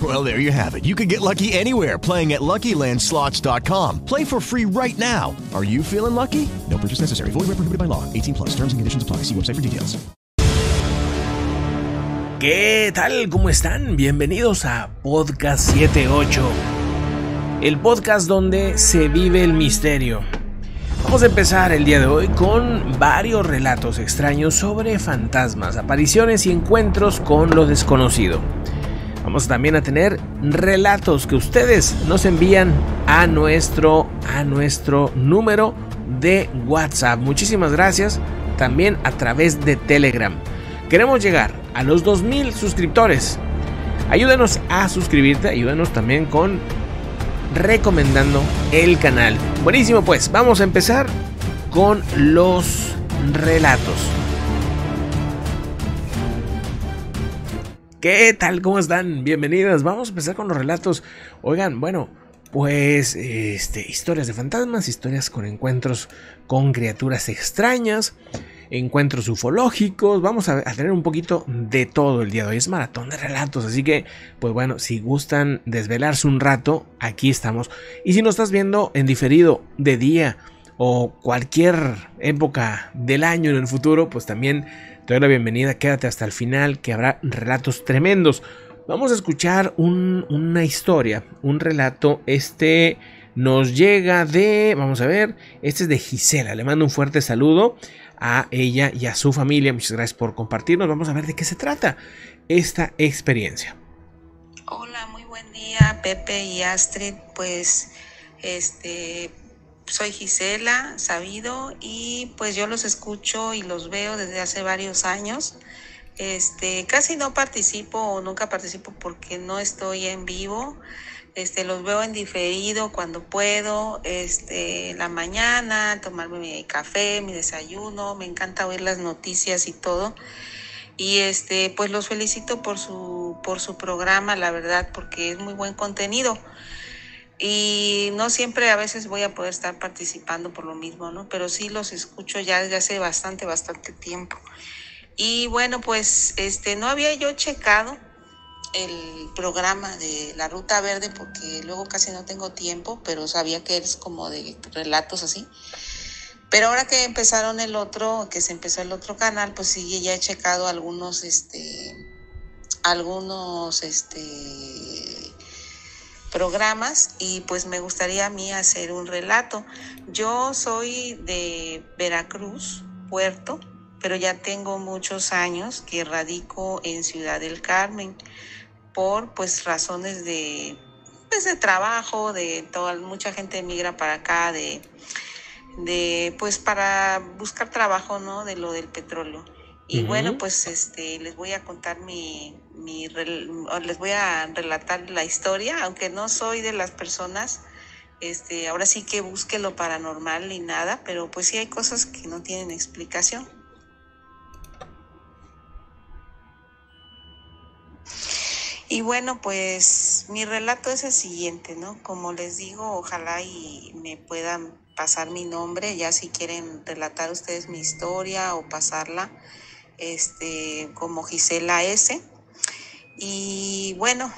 Well, there you have it. You can get lucky anywhere playing at LuckyLandSlots.com. Play for free right now. Are you feeling lucky? No purchase necessary. Void where prohibited by law. 18 plus. Terms and conditions apply. See website for details. ¿Qué tal? ¿Cómo están? Bienvenidos a Podcast 78. El podcast donde se vive el misterio. Vamos a empezar el día de hoy con varios relatos extraños sobre fantasmas, apariciones y encuentros con lo desconocido. Vamos también a tener relatos que ustedes nos envían a nuestro, a nuestro número de WhatsApp. Muchísimas gracias. También a través de Telegram. Queremos llegar a los 2000 suscriptores. Ayúdanos a suscribirte, ayúdanos también con recomendando el canal. Buenísimo, pues vamos a empezar con los relatos. ¿Qué tal? ¿Cómo están? Bienvenidas. Vamos a empezar con los relatos. Oigan, bueno, pues este, historias de fantasmas, historias con encuentros con criaturas extrañas, encuentros ufológicos. Vamos a, a, tener un poquito de todo el día de hoy. Es maratón de relatos, así que, pues bueno, si gustan desvelarse un rato, aquí estamos. Y si nos estás viendo en diferido de día o cualquier época del año en el futuro, pues también te doy la bienvenida. Quédate hasta el final, que habrá relatos tremendos. Vamos a escuchar un, una historia, un relato. Este nos llega de, vamos a ver, este es de Gisela. Le mando un fuerte saludo a ella y a su familia. Muchas gracias por compartirnos. Vamos a ver de qué se trata esta experiencia. Hola, muy buen día, Pepe y Astrid. Pues, este, soy Gisela Sabido y pues yo los escucho y los veo desde hace varios años. Este, casi no participo o nunca participo porque no estoy en vivo. Este, los veo en diferido cuando puedo, este, la mañana, tomarme mi café, mi desayuno, me encanta oír las noticias y todo. Y este, pues los felicito por su, por su programa, la verdad, porque es muy buen contenido. Y no siempre a veces voy a poder estar participando por lo mismo, ¿no? Pero sí los escucho ya desde hace bastante, bastante tiempo. Y bueno, pues este, no había yo checado el programa de la Ruta Verde porque luego casi no tengo tiempo, pero sabía que es como de relatos así. Pero ahora que empezaron el otro, que se empezó el otro canal, pues sí, ya he checado algunos, este, algunos, este, programas y pues me gustaría a mí hacer un relato. Yo soy de Veracruz, Puerto, pero ya tengo muchos años que radico en Ciudad del Carmen por pues razones de pues de trabajo, de toda mucha gente emigra para acá de de pues para buscar trabajo, ¿no? De lo del petróleo. Y uh -huh. bueno, pues este les voy a contar mi, mi les voy a relatar la historia, aunque no soy de las personas este ahora sí que busque lo paranormal ni nada, pero pues sí hay cosas que no tienen explicación. Y bueno, pues mi relato es el siguiente, ¿no? Como les digo, ojalá y me puedan pasar mi nombre, ya si quieren relatar ustedes mi historia o pasarla, este, como Gisela S. Y bueno,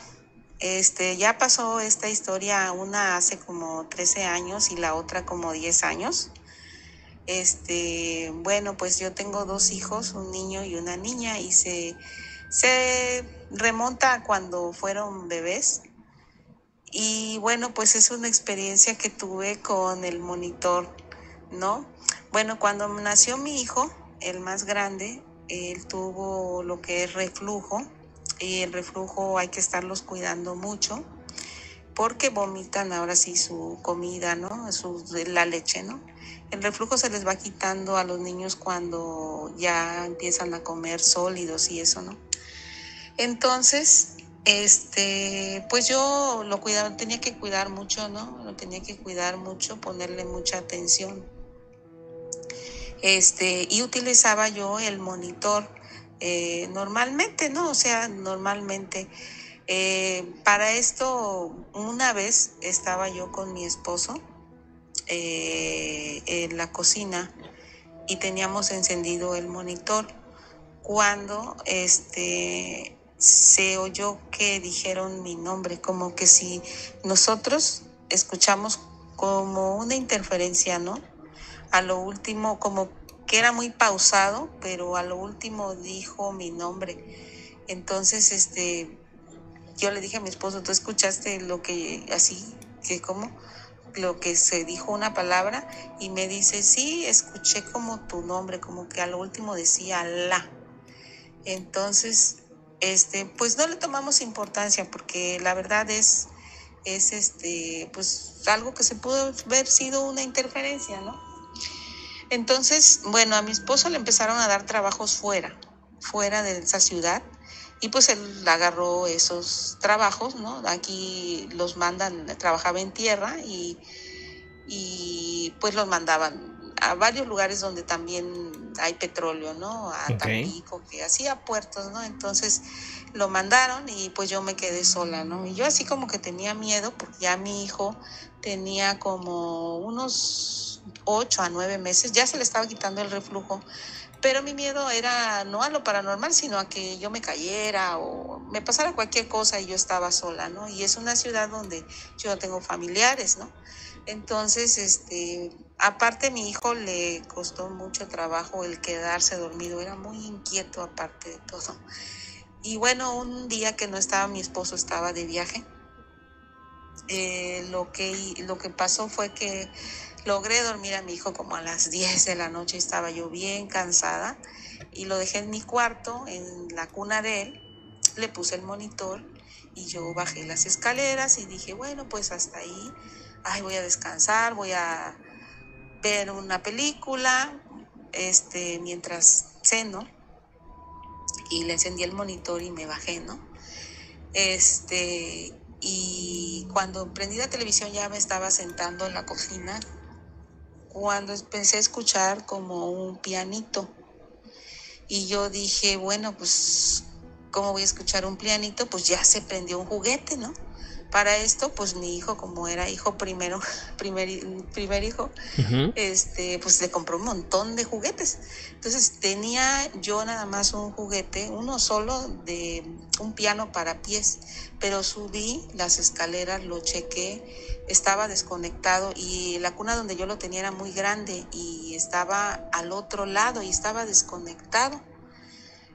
este, ya pasó esta historia, una hace como 13 años y la otra como 10 años. Este, bueno, pues yo tengo dos hijos, un niño y una niña, y se, se remonta a cuando fueron bebés. Y bueno, pues es una experiencia que tuve con el monitor, ¿no? Bueno, cuando nació mi hijo, el más grande, él tuvo lo que es reflujo el reflujo hay que estarlos cuidando mucho porque vomitan ahora sí su comida, ¿no? Su, la leche, ¿no? El reflujo se les va quitando a los niños cuando ya empiezan a comer sólidos y eso, ¿no? Entonces, este, pues yo lo cuidaba, tenía que cuidar mucho, ¿no? Lo tenía que cuidar mucho, ponerle mucha atención. Este, y utilizaba yo el monitor eh, normalmente, ¿no? O sea, normalmente. Eh, para esto, una vez estaba yo con mi esposo eh, en la cocina y teníamos encendido el monitor cuando este se oyó que dijeron mi nombre, como que si nosotros escuchamos como una interferencia, ¿no? A lo último, como era muy pausado, pero a lo último dijo mi nombre. Entonces, este, yo le dije a mi esposo, ¿tú escuchaste lo que así, que como lo que se dijo una palabra? Y me dice, sí, escuché como tu nombre, como que a lo último decía la. Entonces, este, pues no le tomamos importancia porque la verdad es, es este, pues algo que se pudo haber sido una interferencia, ¿no? Entonces, bueno, a mi esposo le empezaron a dar trabajos fuera, fuera de esa ciudad, y pues él agarró esos trabajos, ¿no? Aquí los mandan, trabajaba en tierra y, y pues los mandaban a varios lugares donde también hay petróleo, ¿no? A Ok. Tampico, que hacía puertos, ¿no? Entonces lo mandaron y pues yo me quedé sola, ¿no? Y yo así como que tenía miedo porque ya mi hijo tenía como unos ocho a nueve meses, ya se le estaba quitando el reflujo, pero mi miedo era no a lo paranormal, sino a que yo me cayera o me pasara cualquier cosa y yo estaba sola, ¿no? Y es una ciudad donde yo no tengo familiares, ¿no? Entonces, este, aparte mi hijo le costó mucho trabajo el quedarse dormido, era muy inquieto aparte de todo. Y bueno, un día que no estaba mi esposo, estaba de viaje, eh, lo, que, lo que pasó fue que logré dormir a mi hijo como a las 10 de la noche, estaba yo bien cansada y lo dejé en mi cuarto, en la cuna de él, le puse el monitor y yo bajé las escaleras y dije, bueno, pues hasta ahí, ay, voy a descansar, voy a ver una película, este, mientras ceno y le encendí el monitor y me bajé, ¿no? Este, y cuando prendí la televisión ya me estaba sentando en la cocina cuando empecé a escuchar como un pianito. Y yo dije, bueno, pues, ¿cómo voy a escuchar un pianito? Pues ya se prendió un juguete, ¿no? Para esto, pues mi hijo, como era hijo primero, primer, primer hijo, este, pues le compró un montón de juguetes. Entonces tenía yo nada más un juguete, uno solo de un piano para pies, pero subí las escaleras, lo chequé, estaba desconectado y la cuna donde yo lo tenía era muy grande y estaba al otro lado y estaba desconectado.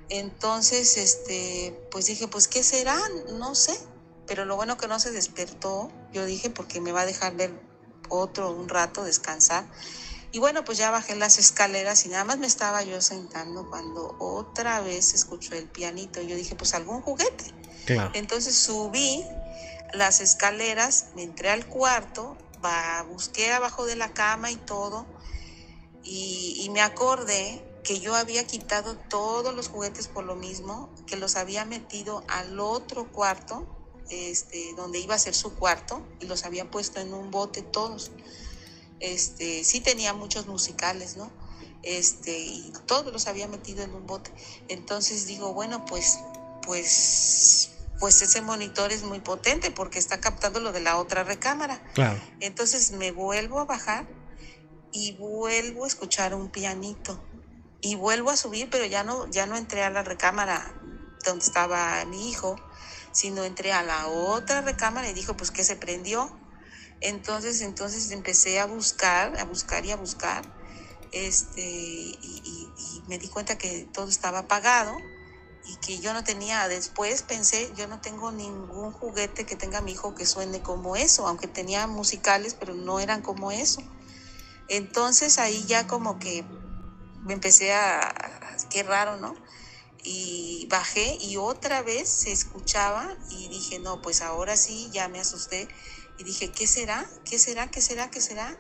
Entonces, este, pues dije, pues ¿qué será? No sé. Pero lo bueno que no se despertó, yo dije, porque me va a dejar ver otro un rato, descansar. Y bueno, pues ya bajé las escaleras y nada más me estaba yo sentando cuando otra vez escuchó el pianito. Yo dije, pues algún juguete. Claro. Entonces subí las escaleras, me entré al cuarto, va, busqué abajo de la cama y todo, y, y me acordé que yo había quitado todos los juguetes por lo mismo, que los había metido al otro cuarto, este, donde iba a ser su cuarto, y los había puesto en un bote todos. Este, sí tenía muchos musicales, ¿no? Este, y todos los había metido en un bote. Entonces digo, bueno, pues, pues, pues ese monitor es muy potente porque está captando lo de la otra recámara. Claro. Entonces me vuelvo a bajar y vuelvo a escuchar un pianito y vuelvo a subir, pero ya no, ya no entré a la recámara donde estaba mi hijo, sino entré a la otra recámara y dijo, pues que se prendió. Entonces, entonces empecé a buscar, a buscar y a buscar, este, y, y- y me di cuenta que todo estaba apagado y que yo no tenía, después pensé, yo no tengo ningún juguete que tenga mi hijo que suene como eso, aunque tenía musicales, pero no eran como eso. Entonces ahí ya como que me empecé a, qué raro, ¿no? Y bajé y otra vez se escuchaba y dije, no, pues ahora sí, ya me asusté. Y dije, ¿qué será? ¿Qué será? ¿Qué será? ¿Qué será?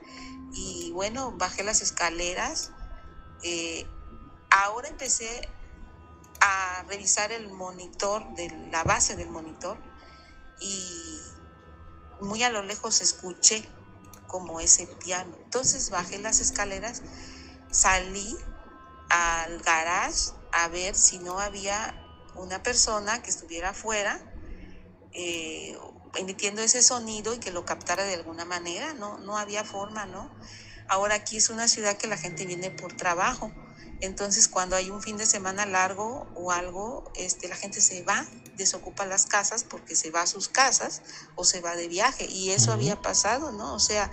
Y bueno, bajé las escaleras. Eh, ahora empecé a revisar el monitor, de la base del monitor, y muy a lo lejos escuché como ese piano. Entonces bajé las escaleras, salí al garage a ver si no había una persona que estuviera afuera eh, emitiendo ese sonido y que lo captara de alguna manera. No, no había forma, ¿no? Ahora aquí es una ciudad que la gente viene por trabajo. Entonces, cuando hay un fin de semana largo o algo, este, la gente se va, desocupa las casas porque se va a sus casas o se va de viaje. Y eso había pasado, ¿no? O sea,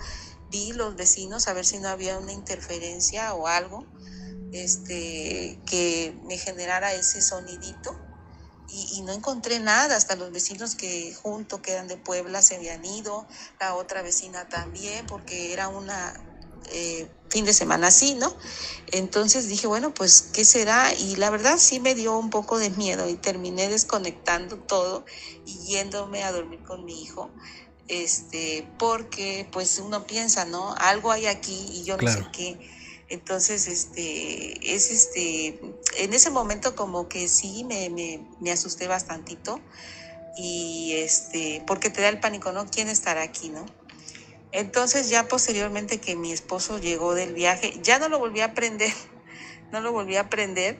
vi los vecinos a ver si no había una interferencia o algo este, que me generara ese sonidito. Y, y, no encontré nada, hasta los vecinos que junto quedan de Puebla se habían ido, la otra vecina también, porque era una eh, fin de semana así, ¿no? Entonces dije, bueno, pues, ¿qué será? Y la verdad sí me dio un poco de miedo y terminé desconectando todo y yéndome a dormir con mi hijo, este, porque pues uno piensa, ¿no? Algo hay aquí y yo no sé qué. Entonces, este, es este, en ese momento como que sí me, me, asusté bastantito y este, porque te da el pánico, ¿no? ¿Quién estará aquí, no? Entonces ya posteriormente que mi esposo llegó del viaje, ya no lo volví a prender, no lo volví a prender,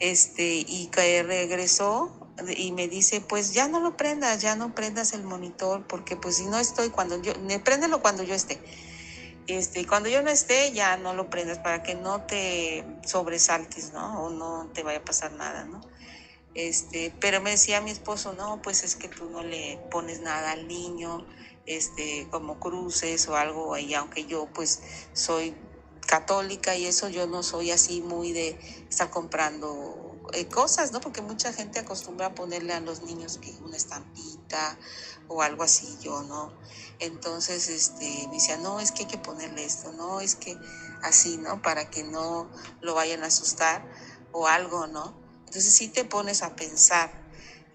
este, y que regresó y me dice, pues ya no lo prendas, ya no prendas el monitor, porque pues si no estoy cuando yo, préndelo cuando yo esté. Este, cuando yo no esté, ya no lo prendas para que no te sobresaltes, ¿no? O no te vaya a pasar nada, ¿no? Este, pero me decía mi esposo, no, pues es que tú no le pones nada al niño, este, como cruces o algo, y aunque yo pues soy católica y eso, yo no soy así muy de estar comprando eh, cosas, ¿no? Porque mucha gente acostumbra a ponerle a los niños una estampita o algo así, yo no. Entonces, este, me decía, no, es que hay que ponerle esto, no, es que así, ¿no? Para que no lo vayan a asustar o algo, ¿no? Entonces sí te pones a pensar,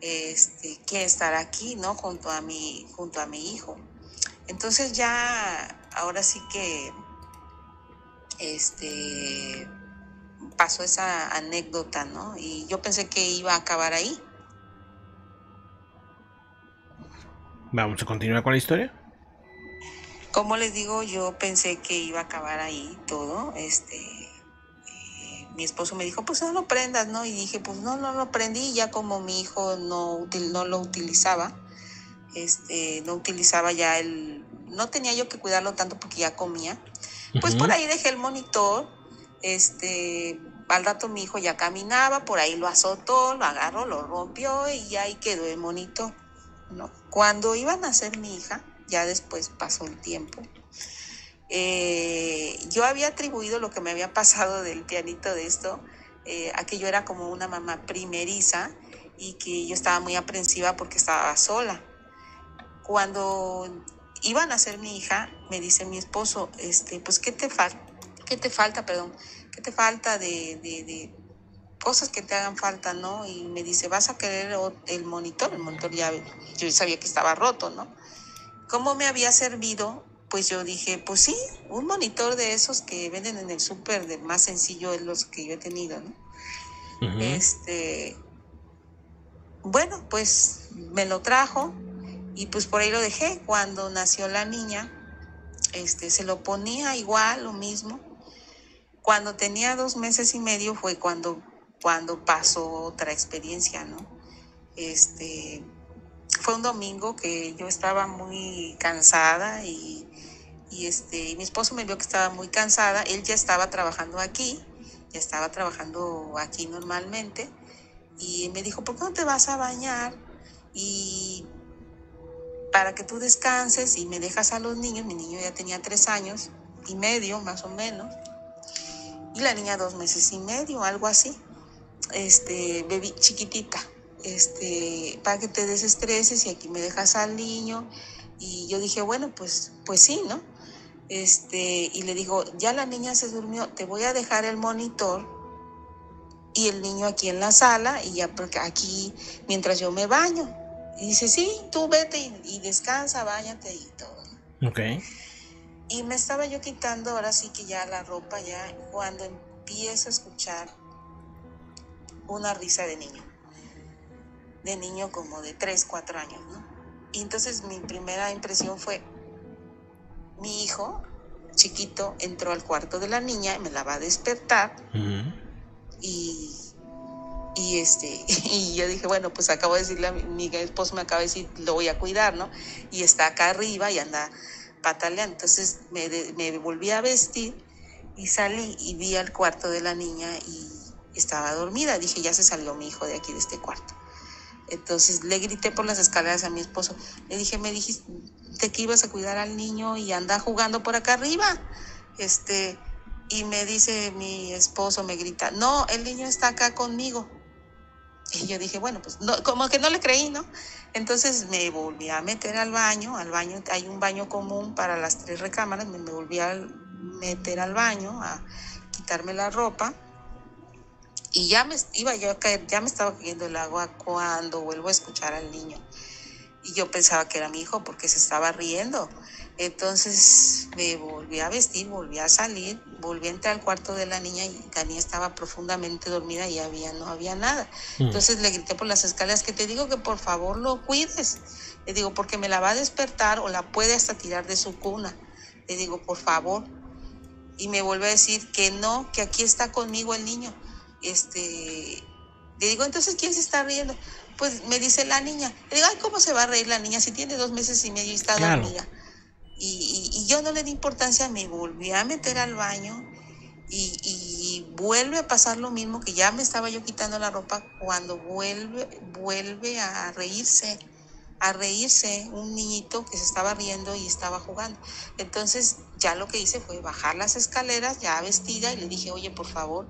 este, quién estará aquí, ¿no? Junto a mi, junto a mi hijo. Entonces ya, ahora sí que, este, pasó esa anécdota, ¿no? Y yo pensé que iba a acabar ahí. Vamos a continuar con la historia. Como les digo, yo pensé que iba a acabar ahí todo, este, mi esposo me dijo, pues no lo prendas, ¿no? Y dije, pues no, no lo prendí, ya como mi hijo no, no lo utilizaba, este, no utilizaba ya el, no tenía yo que cuidarlo tanto porque ya comía, pues por ahí dejé el monitor, este, al rato mi hijo ya caminaba, por ahí lo azotó, lo agarró, lo rompió y ahí quedó el monitor, ¿no? Cuando iba a nacer mi hija, ya después pasó el tiempo, eh, yo había atribuido lo que me había pasado del pianito de esto, eh, a que yo era como una mamá primeriza y que yo estaba muy aprensiva porque estaba sola. Cuando iba a nacer mi hija, me dice mi esposo, este, pues, ¿qué te, falta ¿qué te falta, perdón? ¿Qué te falta de, de, de, cosas que te hagan falta, no? Y me dice, vas a querer el monitor, el monitor ya, yo sabía que estaba roto, ¿no? ¿Cómo me había servido pues yo dije, pues sí, un monitor de esos que venden en el súper, de más sencillo es los que yo he tenido, ¿no? Este, bueno, pues me lo trajo y pues por ahí lo dejé. Cuando nació la niña, este, se lo ponía igual, lo mismo. Cuando tenía dos meses y medio fue cuando, cuando pasó otra experiencia, ¿no? Este, fue un domingo que yo estaba muy cansada y este, mi esposo me vio que estaba muy cansada, él ya estaba trabajando aquí, ya estaba trabajando aquí normalmente, y me dijo, ¿por qué no te vas a bañar? Y para que tú descanses y me dejas a los niños, mi niño ya tenía tres años y medio más o menos, y la niña dos meses y medio, algo así, este, bebé chiquitita, este, para que te desestreses y aquí me dejas al niño. Y yo dije, bueno, pues, pues sí, ¿no? Este, y le digo, ya la niña se durmió, te voy a dejar el monitor y el niño aquí en la sala y ya porque aquí mientras yo me baño. Y dice, sí, tú vete y, y descansa, bañate y todo. Ok. Y me estaba yo quitando ahora sí que ya la ropa ya cuando empiezo a escuchar una risa de niño. De niño como de 3, 4 años, ¿no? Y entonces mi primera impresión fue, mi hijo chiquito entró al cuarto de la niña, me la va a despertar y, y este y yo dije bueno pues acabo de decirle a mi, mi esposo me acaba de decir lo voy a cuidar no y está acá arriba y anda pataleando entonces me, me volví a vestir y salí y vi al cuarto de la niña y estaba dormida. Dije ya se salió mi hijo de aquí de este cuarto entonces le grité por las escaleras a mi esposo. Le dije me dijiste que ibas a cuidar al niño y anda jugando por acá arriba este y me dice mi esposo, me grita, no, el niño está acá conmigo. Y yo dije, bueno, pues no, como que no le creí, ¿no? Entonces me volví a meter al baño, al baño, hay un baño común para las tres recámaras, me, me volví a meter al baño, a quitarme la ropa. Y ya me iba yo a caer, ya me estaba cayendo el agua cuando vuelvo a escuchar al niño. Y yo pensaba que era mi hijo porque se estaba riendo. Entonces me volví a vestir, volví a salir, volví a entrar al cuarto de la niña y la niña estaba profundamente dormida y había, no había nada. Entonces le grité por las escaleras que te digo que por favor lo cuides. Le digo, porque me la va a despertar o la puede hasta tirar de su cuna. Le digo, por favor. Y me vuelve a decir que no, que aquí está conmigo el niño. Este, le digo, entonces, ¿quién se está riendo? Pues me dice la niña. Le digo, ay, ¿cómo se va a reír la niña si tiene dos meses y medio y está Claro. dormida? Y, yo no le di importancia, me volví a meter al baño y, y vuelve a pasar lo mismo que ya me estaba yo quitando la ropa cuando vuelve, vuelve a reírse, a reírse un niñito que se estaba riendo y estaba jugando. Entonces ya lo que hice fue bajar las escaleras ya vestida y le dije, oye, por favor,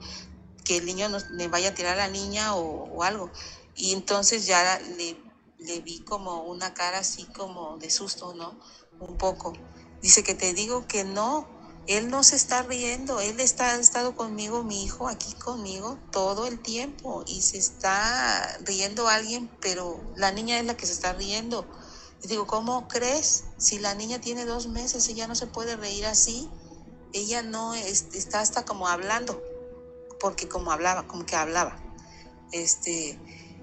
que el niño no me vaya a tirar a la niña o, o algo. Y entonces ya le, le vi como una cara así como de susto, ¿no? Un poco. Dice que te digo que no, él no se está riendo, él está, ha estado conmigo, mi hijo, aquí conmigo todo el tiempo y se está riendo alguien, pero la niña es la que se está riendo. Le digo, ¿cómo crees? Si la niña tiene dos meses, ella no se puede reír así. Ella no es- está hasta como hablando, porque como hablaba, como que hablaba. Este,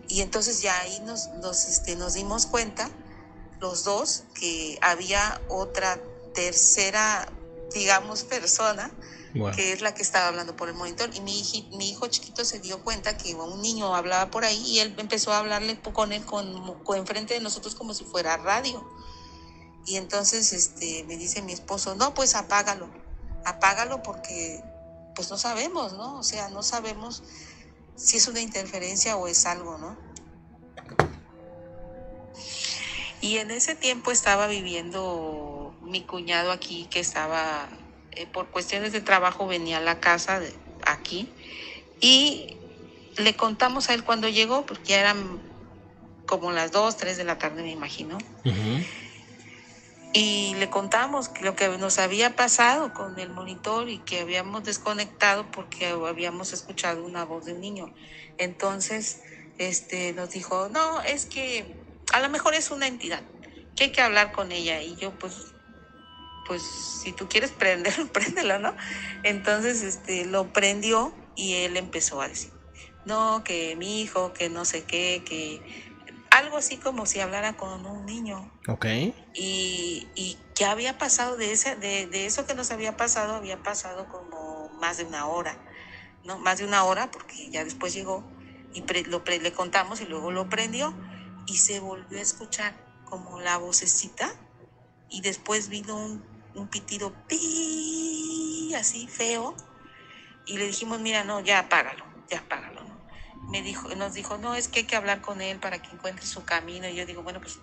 y entonces ya ahí nos, nos, este, nos dimos cuenta, los dos, que había otra tercera, digamos, persona que es la que estaba hablando por el monitor. Y mi, mi hijo chiquito se dio cuenta que un niño hablaba por ahí y él empezó a hablarle con él con, con enfrente de nosotros como si fuera radio. Y entonces este, me dice mi esposo, no, pues apágalo, apágalo porque pues no sabemos, ¿no? O sea, no sabemos si es una interferencia o es algo, ¿no? Y en ese tiempo estaba viviendo mi cuñado aquí, que estaba, eh, por cuestiones de trabajo, venía a la casa de aquí. Y le contamos a él cuando llegó, porque ya eran como las 2, 3 de la tarde, me imagino. Ujú. Y le contamos lo que nos había pasado con el monitor y que habíamos desconectado porque habíamos escuchado una voz de un niño. Entonces, este, nos dijo, no, es que a lo mejor es una entidad, que hay que hablar con ella. Y yo, pues, pues, si tú quieres prenderlo, préndelo, ¿no? Entonces, este, lo prendió y él empezó a decir, no, que mi hijo, que no sé qué, que algo así como si hablara con un niño Ok. y, y ya había pasado de, ese, de, de eso que nos había pasado, había pasado como más de una hora, ¿no? Más de una hora, porque ya después llegó y pre- lo pre- le contamos y luego lo prendió y se volvió a escuchar como la vocecita y después vino un, un pitido pi así feo y le dijimos, mira, no, ya apágalo, ya apágalo, ¿no? Me dijo, nos dijo, no, es que hay que hablar con él para que encuentre su camino. Y yo digo, bueno, pues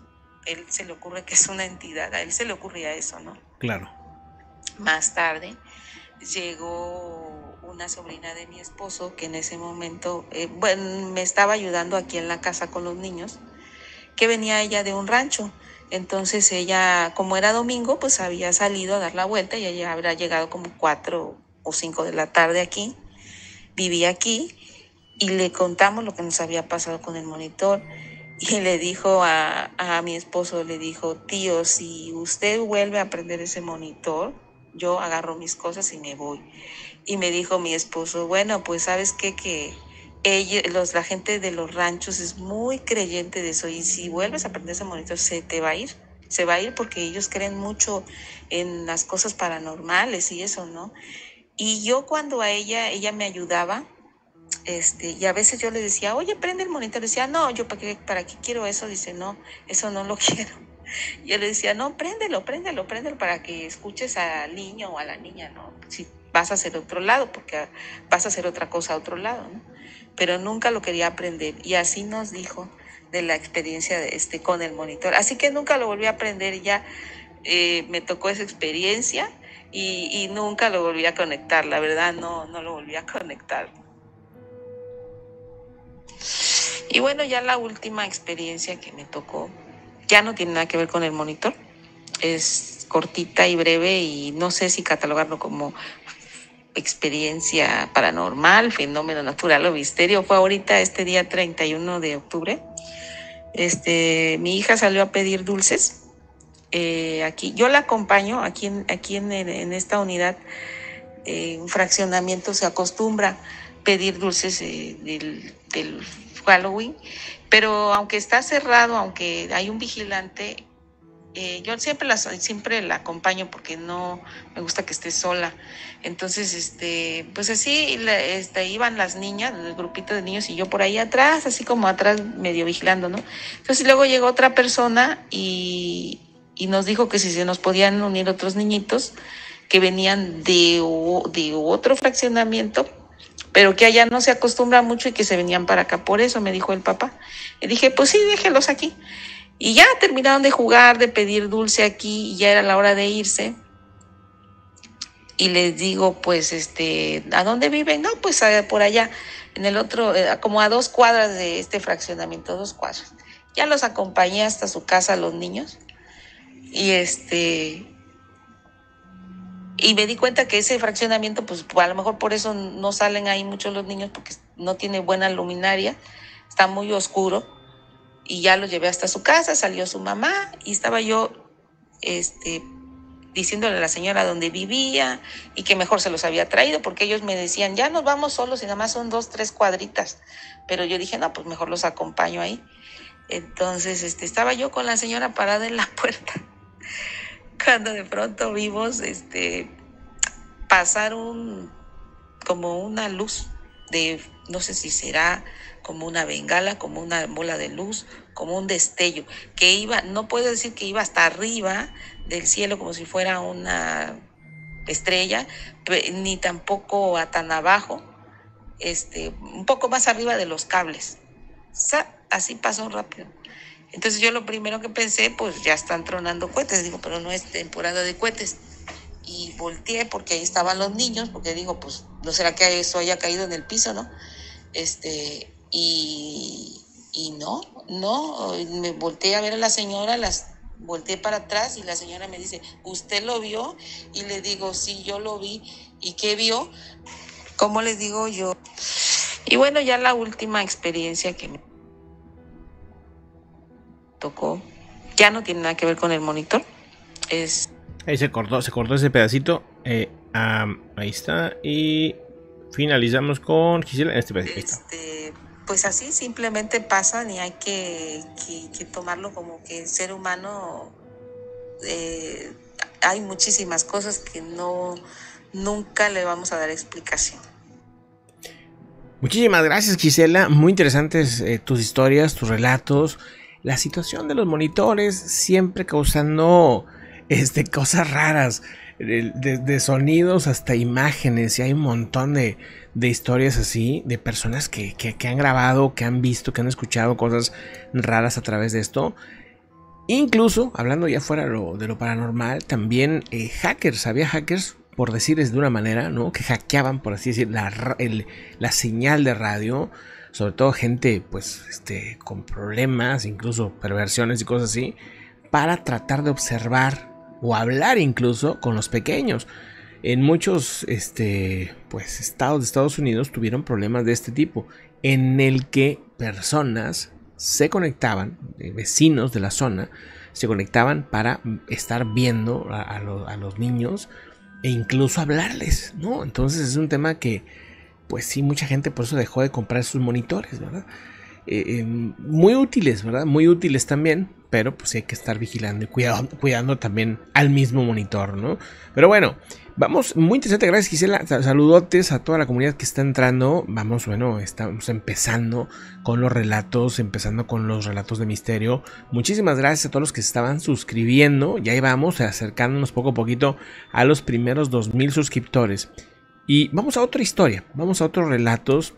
él se le ocurre que es una entidad, a él se le ocurría eso, ¿no? Claro. Más tarde llegó una sobrina de mi esposo que en ese momento, eh, bueno, me estaba ayudando aquí en la casa con los niños, que venía ella de un rancho. Entonces ella, como era domingo, pues había salido a dar la vuelta y ella habrá llegado como cuatro o cinco de la tarde aquí. Vivía aquí y le contamos lo que nos había pasado con el monitor. Y le dijo a, a mi esposo, le dijo, tío, si usted vuelve a prender ese monitor, yo agarro mis cosas y me voy. Y me dijo mi esposo, bueno, pues sabes qué, que ella, los, la gente de los ranchos es muy creyente de eso y si vuelves a prender ese monitor se te va a ir, se va a ir porque ellos creen mucho en las cosas paranormales y eso, ¿no? Y yo cuando a ella, ella me ayudaba, este, y a veces yo le decía, oye, prende el monitor, decía, no, yo para qué, para qué quiero eso, dice, no, eso no lo quiero. Yo le decía, no, préndelo, préndelo, préndelo para que escuches al niño o a la niña, ¿no? Si vas a hacer otro lado, porque vas a hacer otra cosa a otro lado, ¿no? Pero nunca lo quería aprender. Y así nos dijo de la experiencia de este, con el monitor. Así que nunca lo volví a aprender ya eh, me tocó esa experiencia y, y, nunca lo volví a conectar. La verdad, no, no lo volví a conectar. Y bueno, ya la última experiencia que me tocó ya no tiene nada que ver con el monitor. Es cortita y breve y no sé si catalogarlo como experiencia paranormal, fenómeno natural o misterio. Fue ahorita este día 31 de octubre. Este, mi hija salió a pedir dulces. Eh, aquí, yo la acompaño aquí en, aquí en, en esta unidad, eh, un fraccionamiento se acostumbra pedir dulces eh, del, del Halloween, pero aunque está cerrado, aunque hay un vigilante, eh, yo siempre la, siempre la acompaño porque no me gusta que esté sola. Entonces, este, pues así este, iban las niñas, el grupito de niños y yo por ahí atrás, así como atrás medio vigilando, ¿no? Entonces luego llegó otra persona y, y nos dijo que si se nos podían unir otros niñitos que venían de, de otro fraccionamiento pero que allá no se acostumbra mucho y que se venían para acá. Por eso me dijo el papá. Y dije, pues sí, déjelos aquí. Y ya terminaron de jugar, de pedir dulce aquí, y ya era la hora de irse. Y les digo, pues, este, ¿a dónde viven? No, pues por allá, en el otro, eh, como a dos cuadras de este fraccionamiento, dos cuadras. Ya los acompañé hasta su casa los niños. Y este, y me di cuenta que ese fraccionamiento, pues a lo mejor por eso no salen ahí muchos los niños, porque no tiene buena luminaria, está muy oscuro. Y ya lo llevé hasta su casa, salió su mamá y estaba yo este, diciéndole a la señora dónde vivía y que mejor se los había traído, porque ellos me decían, ya nos vamos solos y nada más son dos, tres cuadritas. Pero yo dije, no, pues mejor los acompaño ahí. Entonces, este, estaba yo con la señora parada en la puerta cuando de pronto vimos este pasar un como una luz de no sé si será como una bengala, como una bola de luz, como un destello, que iba, no puedo decir que iba hasta arriba del cielo como si fuera una estrella, ni tampoco a tan abajo, este, un poco más arriba de los cables. Así pasó rápido. Entonces yo lo primero que pensé, pues ya están tronando cohetes, digo, pero no es temporada de cohetes. Y volteé porque ahí estaban los niños, porque digo, pues no será que eso haya caído en el piso, ¿no? Este, y, y no, no, me volteé a ver a la señora, las volteé para atrás y la señora me dice, ¿usted lo vio? Y le digo, sí, yo lo vi. ¿Y qué vio? ¿Cómo les digo yo? Y bueno, ya la última experiencia que me tocó ya no tiene nada que ver con el monitor. Es. Ahí se cortó, se cortó ese pedacito. Eh, um, ahí está. Y finalizamos con Gisela este pedacito. Este, pues así simplemente pasan y hay que, que, tomarlo como que el ser humano. Eh, hay muchísimas cosas que no nunca le vamos a dar explicación. Muchísimas gracias Gisela, muy interesantes eh, tus historias, tus relatos la situación de los monitores siempre causando este, cosas raras, de, sonidos hasta imágenes, y hay un montón de, de historias así, de personas que, que, han grabado, que han visto, que han escuchado cosas raras a través de esto. Incluso, hablando ya fuera de lo paranormal, también eh, hackers, había hackers, por decirles de una manera, ¿no? Que hackeaban, por así decir, la, la señal de radio sobre todo gente pues este con problemas, incluso perversiones y cosas así, para tratar de observar o hablar incluso con los pequeños. En muchos este, pues, estados de Estados Unidos tuvieron problemas de este tipo, en el que personas se conectaban, eh, vecinos de la zona, se conectaban para estar viendo a, a lo- a los niños e incluso hablarles, ¿no? Entonces es un tema que, pues sí, mucha gente por eso dejó de comprar sus monitores, ¿verdad? Eh, eh, muy útiles, ¿verdad? Muy útiles también, pero pues hay que estar vigilando y cuidado, cuidando también al mismo monitor, ¿no? Pero bueno, vamos, muy interesante, gracias Gisela, Sa- saludotes a toda la comunidad que está entrando, vamos, bueno, estamos empezando con los relatos, empezando con los relatos de misterio, muchísimas gracias a todos los que estaban suscribiendo, ya íbamos acercándonos poco a poquito a los primeros 2000 suscriptores. Y vamos a otra historia, vamos a otros relatos.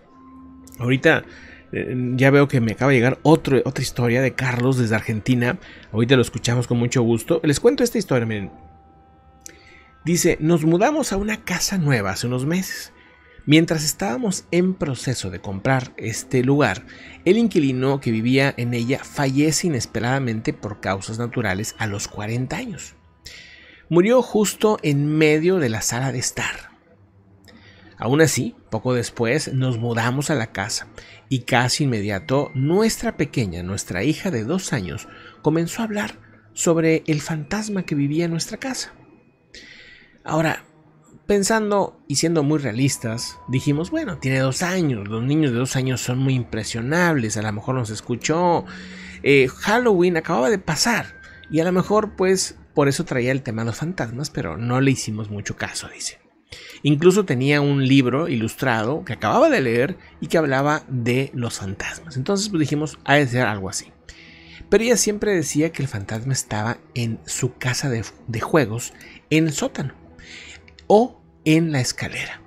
Ahorita eh, ya veo que me acaba de llegar otro, otra historia de Carlos desde Argentina. Ahorita lo escuchamos con mucho gusto. Les cuento esta historia. Dice, nos mudamos a una casa nueva hace unos meses. Mientras estábamos en proceso de comprar este lugar, el inquilino que vivía en ella fallece inesperadamente por causas naturales a los 40 años. Murió justo en medio de la sala de estar. Aún así, poco después nos mudamos a la casa y casi inmediato nuestra pequeña, nuestra hija de dos años, comenzó a hablar sobre el fantasma que vivía en nuestra casa. Ahora, pensando y siendo muy realistas, dijimos, bueno, tiene dos años, los niños de dos años son muy impresionables, a lo mejor nos escuchó, eh, Halloween acababa de pasar y a lo mejor pues por eso traía el tema de los fantasmas, pero no le hicimos mucho caso, dice. Incluso tenía un libro ilustrado que acababa de leer y que hablaba de los fantasmas. Entonces pues dijimos, ha de ser algo así. Pero ella siempre decía que el fantasma estaba en su casa de, de juegos, en el sótano o en la escalera.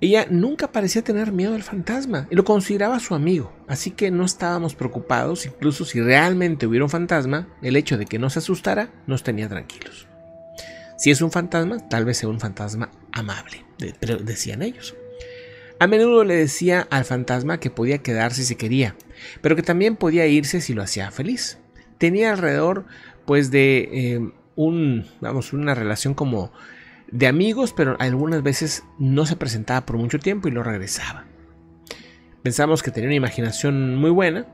Ella nunca parecía tener miedo al fantasma y lo consideraba su amigo, así que no estábamos preocupados, incluso si realmente hubiera un fantasma, el hecho de que no se asustara nos tenía tranquilos. Si es un fantasma, tal vez sea un fantasma amable, decían ellos. A menudo le decía al fantasma que podía quedarse si quería, pero que también podía irse si lo hacía feliz. Tenía alrededor, pues, de eh, un, vamos, una relación como de amigos, pero algunas veces no se presentaba por mucho tiempo y no regresaba. Pensamos que tenía una imaginación muy buena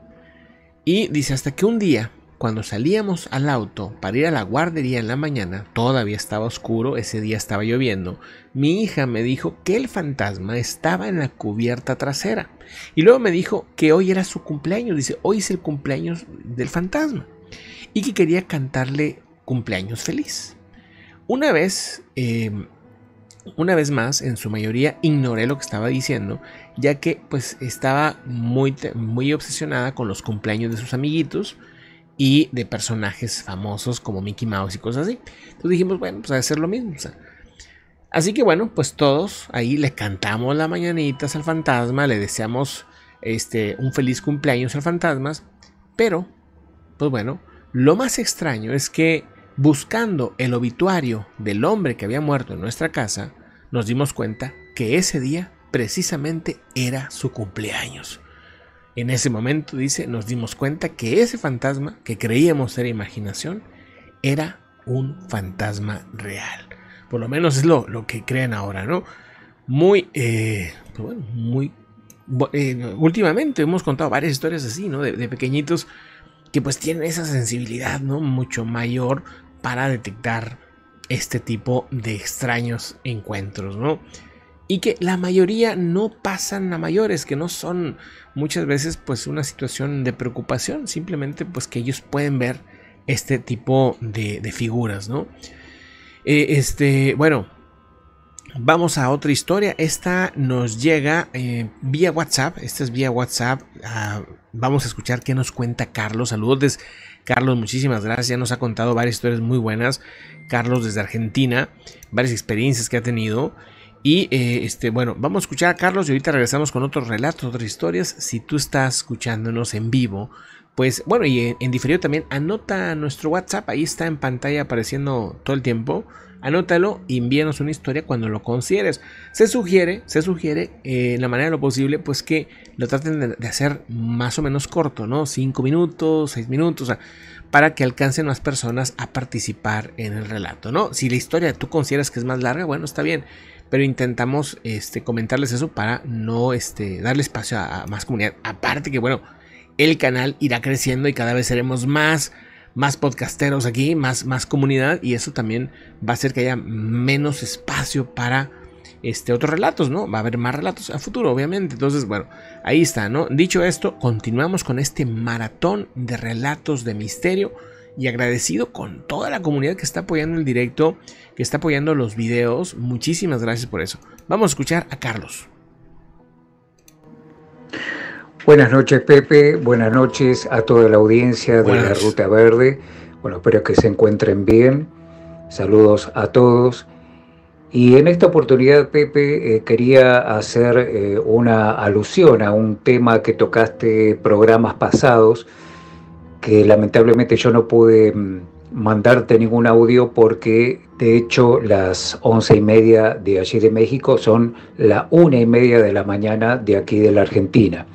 y dice hasta que un día, cuando salíamos al auto para ir a la guardería en la mañana, todavía estaba oscuro, ese día estaba lloviendo, mi hija me dijo que el fantasma estaba en la cubierta trasera. Y luego me dijo que hoy era su cumpleaños, dice, hoy es el cumpleaños del fantasma. Y que quería cantarle cumpleaños feliz. Una vez, eh, una vez más, en su mayoría ignoré lo que estaba diciendo, ya que pues estaba muy, muy obsesionada con los cumpleaños de sus amiguitos y de personajes famosos como Mickey Mouse y cosas así. Entonces dijimos, bueno, pues a hacer lo mismo. Así que bueno, pues todos ahí le cantamos las mañanitas al fantasma, le deseamos este, un feliz cumpleaños al fantasma, pero, pues bueno, lo más extraño es que buscando el obituario del hombre que había muerto en nuestra casa, nos dimos cuenta que ese día precisamente era su cumpleaños. En ese momento, dice, nos dimos cuenta que ese fantasma, que creíamos ser imaginación, era un fantasma real. Por lo menos es lo, lo que creen ahora, ¿no? Muy, eh, bueno, muy... eh, últimamente hemos contado varias historias así, ¿no? De, de pequeñitos que pues tienen esa sensibilidad, ¿no? Mucho mayor para detectar este tipo de extraños encuentros, ¿no? Y que la mayoría no pasan a mayores, que no son muchas veces pues una situación de preocupación, simplemente pues que ellos pueden ver este tipo de, figuras, ¿no? Eh, este, bueno, vamos a otra historia. Esta nos llega eh, vía WhatsApp. Esta es vía WhatsApp. Ah, vamos a escuchar qué nos cuenta Carlos. Saludos, Carlos. Muchísimas gracias. Nos ha contado varias historias muy buenas. Carlos desde Argentina. Varias experiencias que ha tenido. Y eh, este, bueno, vamos a escuchar a Carlos y ahorita regresamos con otros relatos, otras historias. Si tú estás escuchándonos en vivo, pues bueno, y en, diferido también, anota nuestro WhatsApp, ahí está en pantalla apareciendo todo el tiempo. Anótalo y envíanos una historia cuando lo consideres. Se sugiere, se sugiere eh, en la manera de lo posible, pues que lo traten de, de hacer más o menos corto, ¿no? 5 minutos, 6 minutos, o sea, para que alcancen más personas a participar en el relato, ¿no? Si la historia tú consideras que es más larga, bueno, está bien pero intentamos este, comentarles eso para no este, darle espacio a, más comunidad. Aparte que, bueno, el canal irá creciendo y cada vez seremos más, más podcasteros aquí, más, más comunidad y eso también va a hacer que haya menos espacio para este, otros relatos, ¿no? Va a haber más relatos a futuro, obviamente. Entonces, bueno, ahí está, ¿no? Dicho esto, continuamos con este maratón de relatos de misterio y agradecido con toda la comunidad que está apoyando el directo, que está apoyando los videos. Muchísimas gracias por eso. Vamos a escuchar a Carlos. Buenas noches Pepe, buenas noches a toda la audiencia de Buenas. la Ruta Verde. Bueno, espero que se encuentren bien. Saludos a todos. Y en esta oportunidad, Pepe, eh, quería hacer eh, una alusión a un tema que tocaste programas pasados, que lamentablemente yo no pude mm, mandarte ningún audio porque de hecho las once y media de allí de México son la una y media de la mañana de aquí de la Argentina.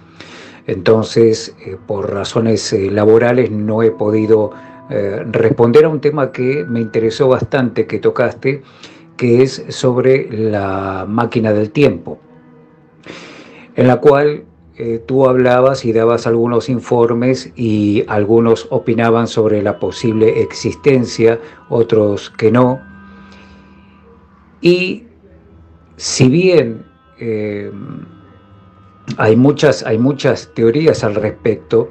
Entonces, eh, por razones eh, laborales no he podido eh, responder a un tema que me interesó bastante que tocaste, que es sobre la máquina del tiempo, en la cual eh, tú hablabas y dabas algunos informes y algunos opinaban sobre la posible existencia, otros que no. Y si bien eh, hay, muchas, hay muchas teorías al respecto,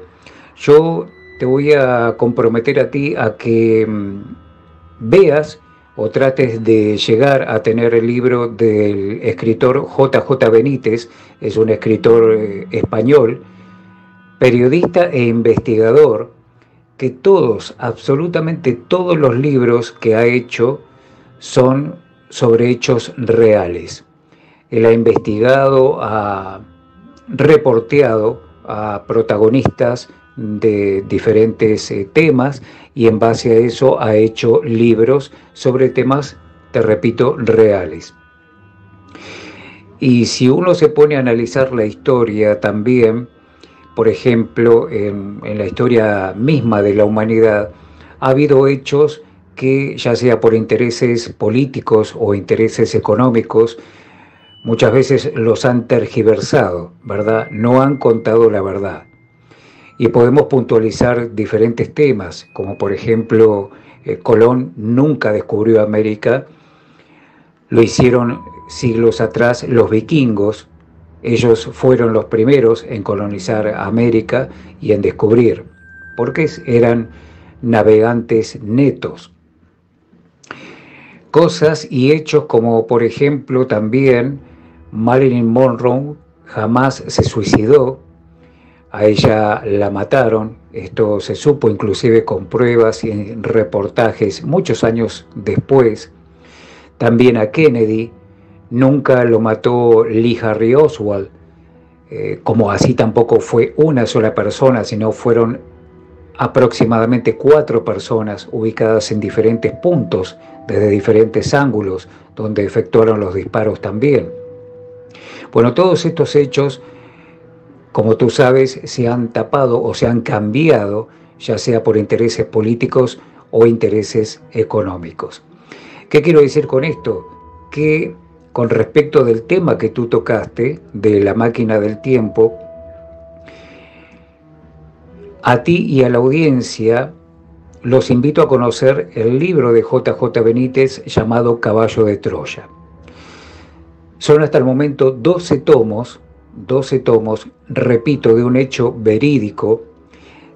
yo te voy a comprometer a ti a que mm, veas o trates de llegar a tener el libro del escritor JJ Benítez, es un escritor eh, español, periodista e investigador, que todos, absolutamente todos los libros que ha hecho son sobre hechos reales. Él ha investigado, ha reporteado a protagonistas de diferentes eh, temas y en base a eso ha hecho libros sobre temas, te repito, reales. Y si uno se pone a analizar la historia también, por ejemplo, en, la historia misma de la humanidad, ha habido hechos que, ya sea por intereses políticos o intereses económicos, muchas veces los han tergiversado, ¿verdad? No han contado la verdad. Y podemos puntualizar diferentes temas, como por ejemplo, eh, Colón nunca descubrió América, lo hicieron siglos atrás los vikingos, ellos fueron los primeros en colonizar América y en descubrir, porque eran navegantes netos. Cosas y hechos como por ejemplo también Marilyn Monroe jamás se suicidó, a ella la mataron, esto se supo inclusive con pruebas y en reportajes muchos años después. También a Kennedy nunca lo mató Lee Harry Oswald, eh, como así tampoco fue una sola persona, sino fueron aproximadamente cuatro personas ubicadas en diferentes puntos, desde diferentes ángulos, donde efectuaron los disparos también. Bueno, todos estos hechos como tú sabes, se han tapado o se han cambiado, ya sea por intereses políticos o intereses económicos. ¿Qué quiero decir con esto? Que con respecto del tema que tú tocaste, de la máquina del tiempo, a ti y a la audiencia los invito a conocer el libro de JJ Benítez llamado Caballo de Troya. Son hasta el momento 12 tomos 12 tomos, repito, de un hecho verídico,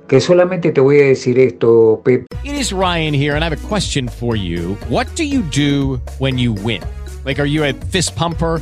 que solamente te voy a decir esto, Pep. It is Ryan here, and I have a question for you. What do you do when you win? Like, are you a fist pumper?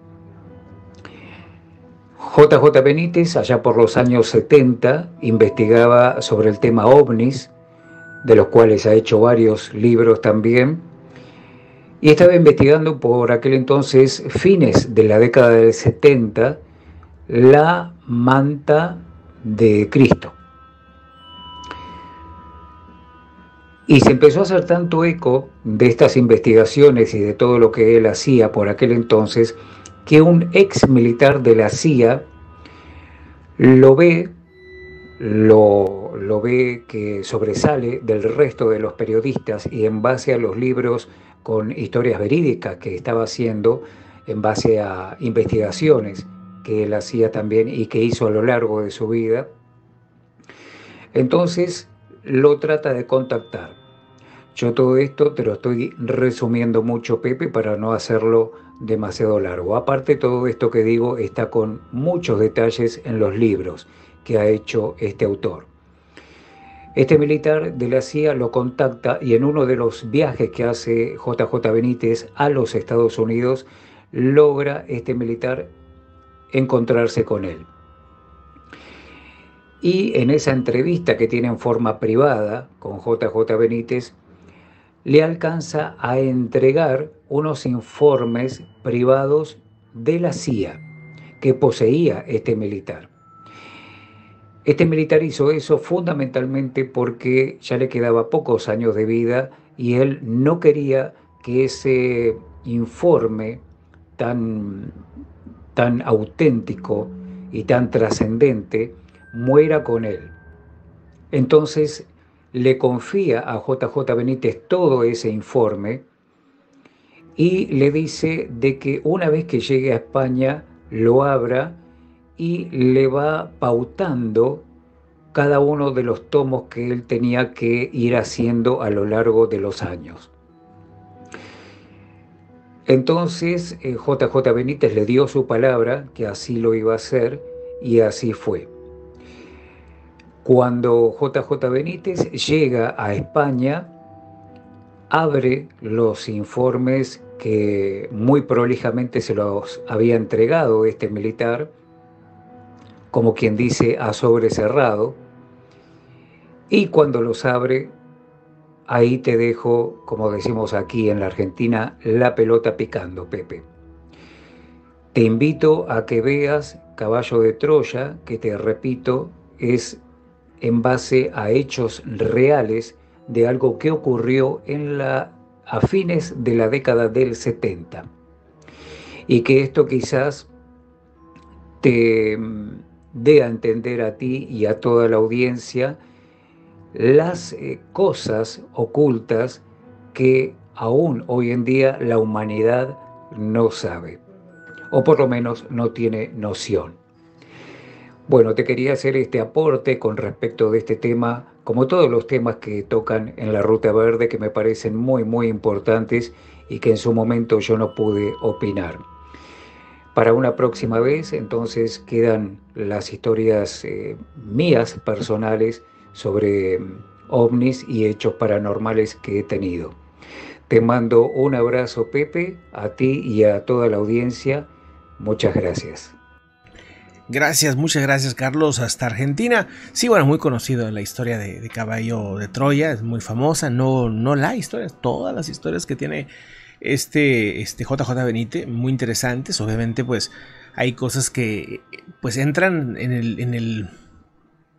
JJ Benítez, allá por los años 70, investigaba sobre el tema ovnis, de los cuales ha hecho varios libros también, y estaba investigando por aquel entonces, fines de la década del 70, la manta de Cristo. Y se empezó a hacer tanto eco de estas investigaciones y de todo lo que él hacía por aquel entonces, que un ex militar de la CIA lo ve, lo, ve que sobresale del resto de los periodistas y en base a los libros con historias verídicas que estaba haciendo, en base a investigaciones que él hacía también y que hizo a lo largo de su vida, entonces lo trata de contactar. Yo todo esto te lo estoy resumiendo mucho, Pepe, para no hacerlo demasiado largo. Aparte, todo esto que digo está con muchos detalles en los libros que ha hecho este autor. Este militar de la CIA lo contacta y en uno de los viajes que hace JJ Benítez a los Estados Unidos, logra este militar encontrarse con él. Y en esa entrevista que tiene en forma privada con JJ Benítez, le alcanza a entregar unos informes privados de la CIA que poseía este militar. Este militar hizo eso fundamentalmente porque ya le quedaba pocos años de vida y él no quería que ese informe tan, tan auténtico y tan trascendente muera con él. Entonces le confía a JJ Benítez todo ese informe y le dice de que una vez que llegue a España lo abra y le va pautando cada uno de los tomos que él tenía que ir haciendo a lo largo de los años. Entonces JJ eh, Benítez le dio su palabra que así lo iba a hacer y así fue. Cuando JJ Benítez llega a España, abre los informes que muy prolijamente se los había entregado este militar, como quien dice a sobre cerrado, y cuando los abre, ahí te dejo, como decimos aquí en la Argentina, la pelota picando, Pepe. Te invito a que veas Caballo de Troya, que te repito, es en base a hechos reales de algo que ocurrió en la, a fines de la década del 70. Y que esto quizás te mm, dé a entender a ti y a toda la audiencia las eh, cosas ocultas que aún hoy en día la humanidad no sabe, o por lo menos no tiene noción. Bueno, te quería hacer este aporte con respecto de este tema, como todos los temas que tocan en la Ruta Verde, que me parecen muy, muy importantes y que en su momento yo no pude opinar. Para una próxima vez, entonces, quedan las historias eh, mías personales sobre mm, ovnis y hechos paranormales que he tenido. Te mando un abrazo, Pepe, a ti y a toda la audiencia. Muchas gracias. Gracias, muchas gracias Carlos, hasta Argentina. Sí, bueno, muy conocido la historia de, Caballo de Troya, es muy famosa, no, no la historia, todas las historias que tiene este, este JJ Benítez, muy interesantes, obviamente pues hay cosas que pues entran en el, en el,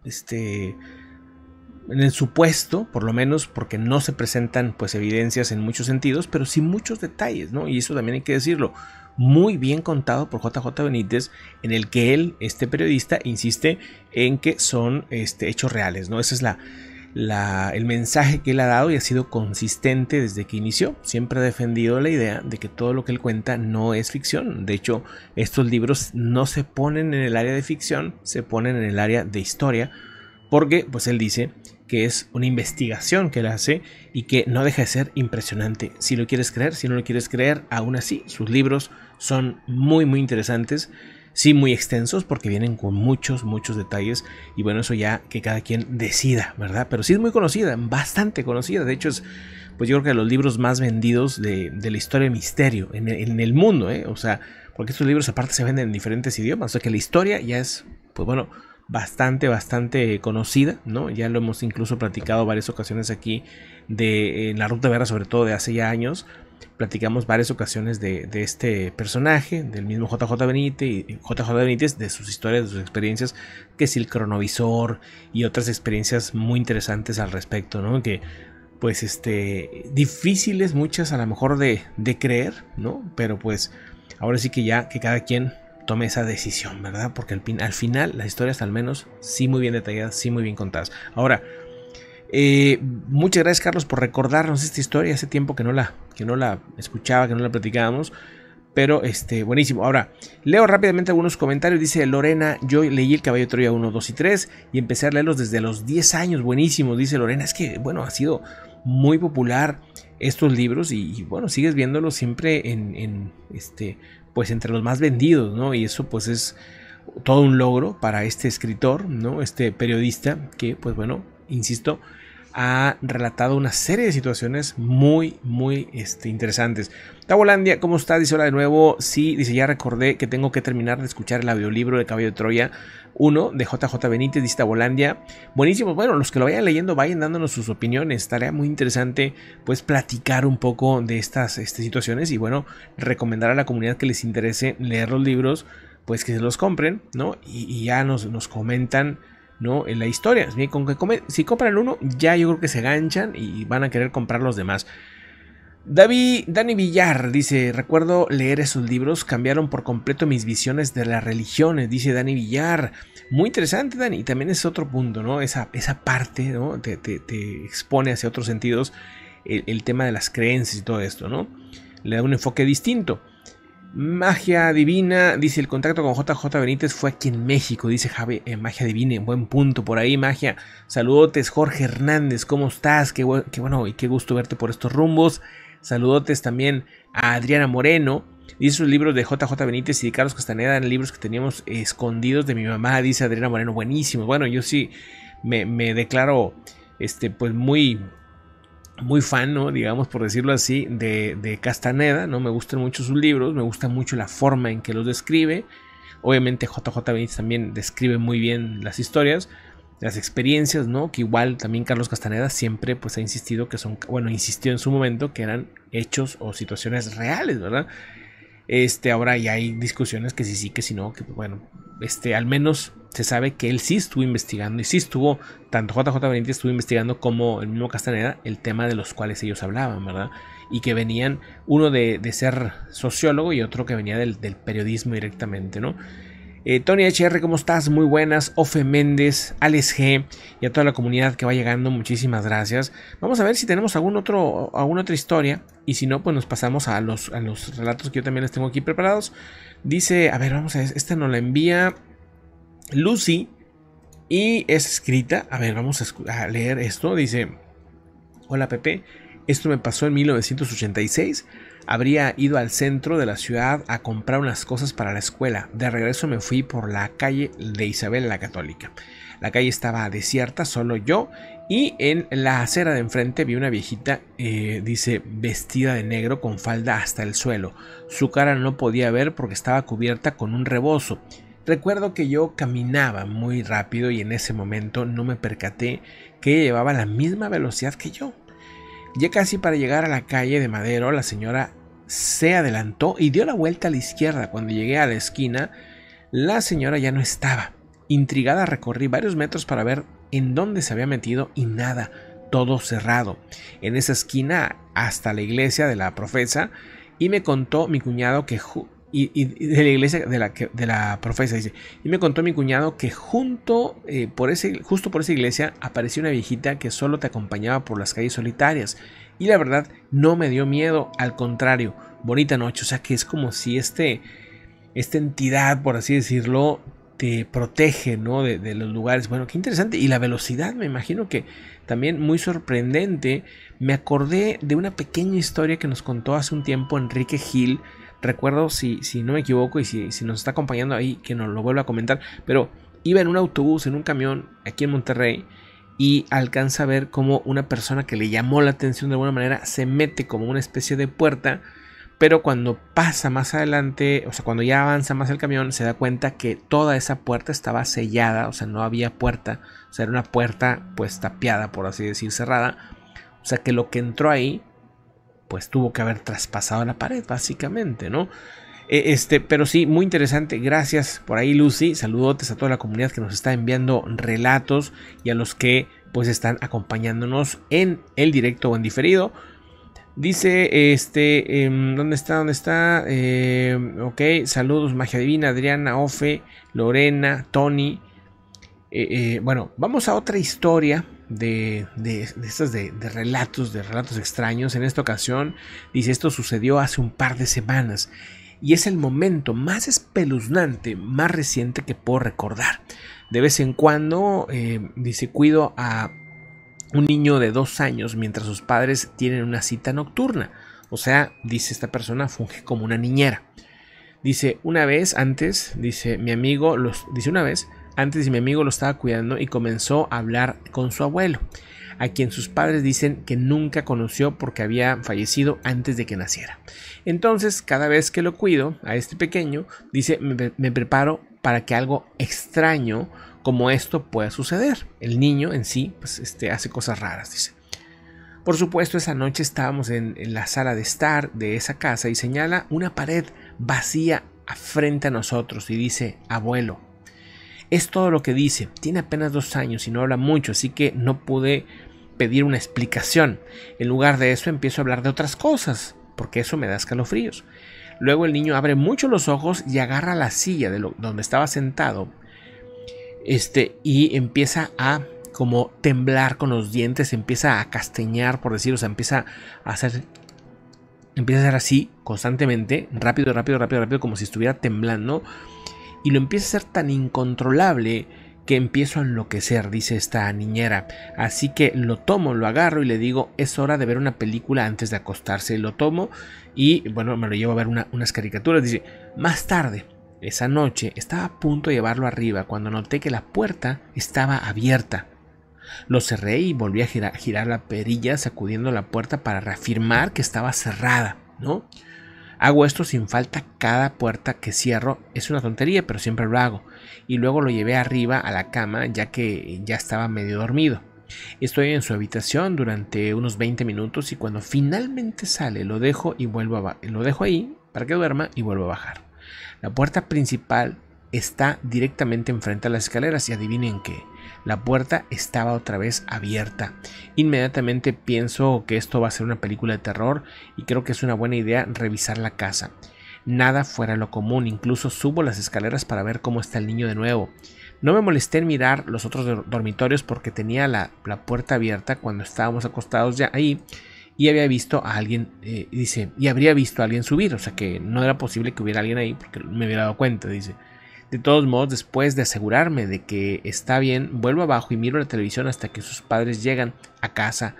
este, en el supuesto, por lo menos porque no se presentan pues evidencias en muchos sentidos, pero sí muchos detalles, ¿no? Y eso también hay que decirlo muy bien contado por JJ Benítez, en el que él, este periodista, insiste en que son este, hechos reales, ¿no? Ese es la, la, el mensaje que él ha dado y ha sido consistente desde que inició. Siempre ha defendido la idea de que todo lo que él cuenta no es ficción. De hecho, estos libros no se ponen en el área de ficción, se ponen en el área de historia, porque pues él dice que es una investigación que él hace y que no deja de ser impresionante. Si lo quieres creer, si no lo quieres creer, aún así, sus libros son muy, muy interesantes. Sí, muy extensos porque vienen con muchos, muchos detalles. Y bueno, eso ya que cada quien decida, ¿verdad? Pero sí es muy conocida, bastante conocida. De hecho, es, pues yo creo que los libros más vendidos de, la historia de misterio en el, en el mundo, ¿eh? O sea, porque estos libros aparte se venden en diferentes idiomas, o sea que la historia ya es, pues bueno, bastante, bastante conocida, ¿no? Ya lo hemos incluso platicado varias ocasiones aquí de en la Ruta Vera, sobre todo de hace ya años. Platicamos varias ocasiones de, de este personaje, del mismo JJ Benítez y JJ Benítez, de sus historias, de sus experiencias, que es el cronovisor y otras experiencias muy interesantes al respecto, ¿no? Que pues este difíciles muchas a lo mejor de, de creer, ¿no? Pero pues ahora sí que ya que cada quien tome esa decisión, ¿verdad? Porque al, al, final las historias al menos sí muy bien detalladas, sí muy bien contadas. Ahora, eh, muchas gracias Carlos por recordarnos esta historia. Hace tiempo que no la, que no la escuchaba, que no la platicábamos. Pero este, buenísimo. Ahora, leo rápidamente algunos comentarios. Dice Lorena, yo leí el caballo de Troya 1, 2 y 3 y empecé a leerlos desde los 10 años. Buenísimo, dice Lorena. Es que, bueno, ha sido muy popular estos libros y, bueno, sigues viéndolos siempre en, este, pues entre los más vendidos, ¿no? Y eso pues es todo un logro para este escritor, ¿no? Este periodista que, pues bueno, insisto, ha relatado una serie de situaciones muy, muy este, interesantes. Tabolandia, ¿cómo está? Dice hola de nuevo. Sí, dice, ya recordé que tengo que terminar de escuchar el audiolibro de Caballo de Troya 1 de JJ Benítez, dice Tabolandia. Buenísimo. Bueno, los que lo vayan leyendo, vayan dándonos sus opiniones. Estaría muy interesante, pues, platicar un poco de estas este, situaciones y, bueno, recomendar a la comunidad que les interese leer los libros, pues que se los compren, ¿no? Y, y ya nos, nos comentan ¿no? En la historia. Con si compran uno, ya yo creo que se ganchan y van a querer comprar los demás. David, Dani Villar dice, recuerdo leer esos libros, cambiaron por completo mis visiones de las religiones, dice Dani Villar. Muy interesante, Dani, y también es otro punto, ¿no? Esa, esa parte, ¿no? Te expone hacia otros sentidos el, el, tema de las creencias y todo esto, ¿no? Le da un enfoque distinto. Magia Divina, dice el contacto con JJ Benítez fue aquí en México, dice Javi, eh, Magia Divina, en buen punto por ahí, Magia. Saludotes, Jorge Hernández, ¿cómo estás? Qué, qué, bueno y qué gusto verte por estos rumbos. Saludotes también a Adriana Moreno. Dice sus libros de JJ Benítez y de Carlos Castaneda, eran libros que teníamos escondidos de mi mamá, dice Adriana Moreno, buenísimo. Bueno, yo sí me, me declaro este, pues muy muy fan, ¿no? digamos por decirlo así, de, de, Castaneda, ¿no? Me gustan mucho sus libros, me gusta mucho la forma en que los describe. Obviamente JJ Benítez también describe muy bien las historias, las experiencias, ¿no? Que igual también Carlos Castaneda siempre pues ha insistido que son, bueno, insistió en su momento que eran hechos o situaciones reales, ¿verdad? Este, ahora ya hay discusiones que sí, sí, que sí, no, que bueno, este, al menos se sabe que él sí estuvo investigando y sí estuvo, tanto JJ Benítez estuvo investigando como el mismo Castaneda, el tema de los cuales ellos hablaban, ¿verdad? Y que venían, uno de, de ser sociólogo y otro que venía del, del periodismo directamente, ¿no? Eh, Tony HR, ¿cómo estás? Muy buenas. Ofe Méndez, Alex G y a toda la comunidad que va llegando, muchísimas gracias. Vamos a ver si tenemos algún otro, alguna otra historia. Y si no, pues nos pasamos a los, a los relatos que yo también les tengo aquí preparados. Dice, a ver, vamos a ver, esta nos la envía Lucy y es escrita. A ver, vamos a, a leer esto. Dice, hola Pepe, esto me pasó en 1986. Habría ido al centro de la ciudad a comprar unas cosas para la escuela. De regreso me fui por la calle de Isabel la Católica. La calle estaba desierta, solo yo, y en la acera de enfrente vi una viejita, eh, dice, vestida de negro con falda hasta el suelo. Su cara no podía ver porque estaba cubierta con un rebozo. Recuerdo que yo caminaba muy rápido y en ese momento no me percaté que llevaba la misma velocidad que yo. Ya casi para llegar a la calle de Madero, la señora se adelantó y dio la vuelta a la izquierda. Cuando llegué a la esquina, la señora ya no estaba. Intrigada recorrí varios metros para ver en dónde se había metido y nada, todo cerrado. En esa esquina hasta la iglesia de la profesa y me contó mi cuñado que y, de la iglesia de la, profesa y me contó mi cuñado que junto eh, por ese justo por esa iglesia apareció una viejita que solo te acompañaba por las calles solitarias y la verdad no me dio miedo al contrario bonita noche o sea que es como si este esta entidad por así decirlo te protege no de, los lugares. Bueno qué interesante. Y la velocidad me imagino que también muy sorprendente. Me acordé de una pequeña historia que nos contó hace un tiempo Enrique Gil. Recuerdo si, si no me equivoco y si, si, nos está acompañando ahí que nos lo vuelva a comentar, pero iba en un autobús, en un camión aquí en Monterrey y alcanza a ver como una persona que le llamó la atención de alguna manera se mete como una especie de puerta Pero cuando pasa más adelante, o sea, cuando ya avanza más el camión, se da cuenta que toda esa puerta estaba sellada, o sea, no había puerta, o sea, era una puerta pues tapiada, por así decir, cerrada. O sea, que lo que entró ahí, pues tuvo que haber traspasado la pared, básicamente, ¿no? E, este, pero sí, muy interesante. Gracias por ahí, Lucy. Saludotes a toda la comunidad que nos está enviando relatos y a los que pues están acompañándonos en el directo o en diferido. Dice, este, em, ¿dónde está? ¿Dónde está? Em, ok, saludos, Magia Divina, Adriana, Ofe, Lorena, Tony. Eh, eh, bueno, vamos a otra historia de, de, estas de, de, relatos, de relatos extraños. En esta ocasión, dice, esto sucedió hace un par de semanas y es el momento más espeluznante, más reciente que puedo recordar. De vez en cuando, eh, dice, cuido a un niño de dos años mientras sus padres tienen una cita nocturna. O sea, dice esta persona, funge como una niñera. Dice, una vez antes, dice mi amigo, los, dice una vez, antes mi amigo lo estaba cuidando y comenzó a hablar con su abuelo, a quien sus padres dicen que nunca conoció porque había fallecido antes de que naciera. Entonces, cada vez que lo cuido a este pequeño, dice, me, me preparo para que algo extraño como esto pueda suceder. El niño en sí, pues, este, hace cosas raras, dice. Por supuesto, esa noche estábamos en, la sala de estar de esa casa y señala una pared vacía frente a nosotros y dice, abuelo. Es todo lo que dice. Tiene apenas dos años y no habla mucho, así que no pude pedir una explicación. En lugar de eso empiezo a hablar de otras cosas, porque eso me da escalofríos. Luego el niño abre mucho los ojos y agarra la silla de donde estaba sentado este, y empieza a como temblar con los dientes, empieza a castañar, por decirlo, o sea, empieza a hacer, empieza a hacer así constantemente, rápido, rápido, rápido, rápido, como si estuviera temblando, y lo empieza a hacer tan incontrolable que empiezo a enloquecer, dice esta niñera. Así que lo tomo, lo agarro y le digo, es hora de ver una película antes de acostarse. Lo tomo y bueno, me lo llevo a ver unas caricaturas. Dice, más tarde, esa noche estaba a punto de llevarlo arriba cuando noté que la puerta estaba abierta. Lo cerré y volví a girar, la perilla sacudiendo la puerta para reafirmar que estaba cerrada, ¿no? Hago esto sin falta cada puerta que cierro. Es una tontería, pero siempre lo hago. Y luego lo llevé arriba a la cama ya que ya estaba medio dormido. Estoy en su habitación durante unos 20 minutos y cuando finalmente sale lo dejo y vuelvo a lo dejo ahí para que duerma y vuelvo a bajar. La puerta principal está directamente enfrente a las escaleras y adivinen qué, la puerta estaba otra vez abierta. Inmediatamente pienso que esto va a ser una película de terror y creo que es una buena idea revisar la casa. Nada fuera lo común, incluso subo las escaleras para ver cómo está el niño de nuevo. No me molesté en mirar los otros dormitorios porque tenía la, la puerta abierta cuando estábamos acostados ya ahí y había visto a alguien, eh, dice, y habría visto a alguien subir, o sea que no era posible que hubiera alguien ahí porque me hubiera dado cuenta, dice. De todos modos, después de asegurarme de que está bien, vuelvo abajo y miro la televisión hasta que sus padres llegan a casa,